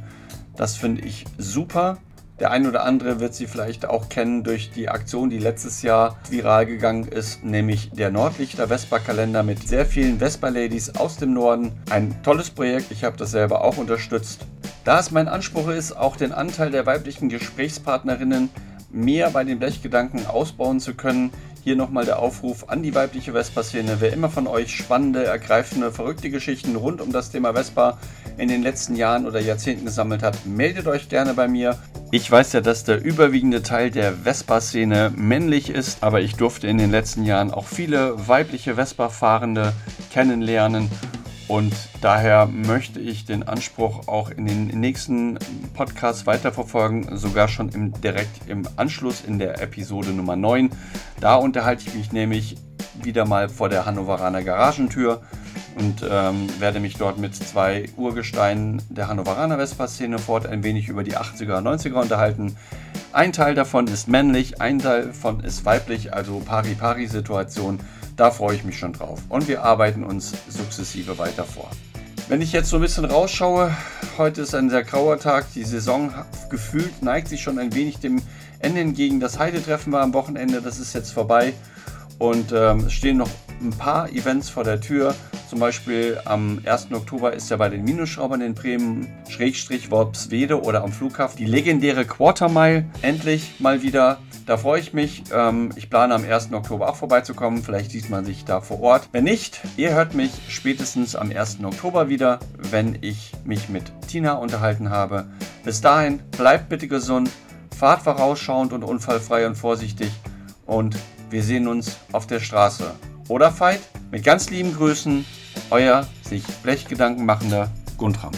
Das finde ich super. Der ein oder andere wird sie vielleicht auch kennen durch die Aktion, die letztes Jahr viral gegangen ist, nämlich der Nordlichter Vespa-Kalender mit sehr vielen Vespa-Ladies aus dem Norden. Ein tolles Projekt, ich habe das selber auch unterstützt. Da es mein Anspruch ist, auch den Anteil der weiblichen Gesprächspartnerinnen mehr bei den Blechgedanken ausbauen zu können, hier nochmal der Aufruf an die weibliche Vespa-Szene. Wer immer von euch spannende, ergreifende, verrückte Geschichten rund um das Thema Vespa in den letzten Jahren oder Jahrzehnten gesammelt hat, meldet euch gerne bei mir. Ich weiß ja, dass der überwiegende Teil der Vespa-Szene männlich ist, aber ich durfte in den letzten Jahren auch viele weibliche Vespa-Fahrende kennenlernen und daher möchte ich den Anspruch auch in den nächsten Podcasts weiterverfolgen, sogar schon im, direkt im Anschluss in der Episode Nummer 9. Da unterhalte ich mich nämlich wieder mal vor der Hannoveraner Garagentür und ähm, werde mich dort mit zwei Urgesteinen der Hannoveraner Vespa-Szene fort ein wenig über die 80er und 90er unterhalten. Ein Teil davon ist männlich, ein Teil davon ist weiblich, also Pari-Pari-Situation. Da freue ich mich schon drauf. Und wir arbeiten uns sukzessive weiter vor. Wenn ich jetzt so ein bisschen rausschaue, heute ist ein sehr grauer Tag. Die Saison gefühlt neigt sich schon ein wenig dem Ende entgegen. Das Heidetreffen war am Wochenende, das ist jetzt vorbei. Und ähm, es stehen noch ein paar Events vor der Tür. Zum Beispiel am 1. Oktober ist ja bei den Minusschraubern in Bremen, Schrägstrich Worpswede oder am Flughafen, die legendäre Quarter Mile endlich mal wieder. Da freue ich mich. Ähm, ich plane am 1. Oktober auch vorbeizukommen. Vielleicht sieht man sich da vor Ort. Wenn nicht, ihr hört mich spätestens am 1. Oktober wieder, wenn ich mich mit Tina unterhalten habe. Bis dahin, bleibt bitte gesund, fahrt vorausschauend und unfallfrei und vorsichtig und wir sehen uns auf der Straße oder Fight? Mit ganz lieben Grüßen, euer sich Blechgedanken machender Guntram.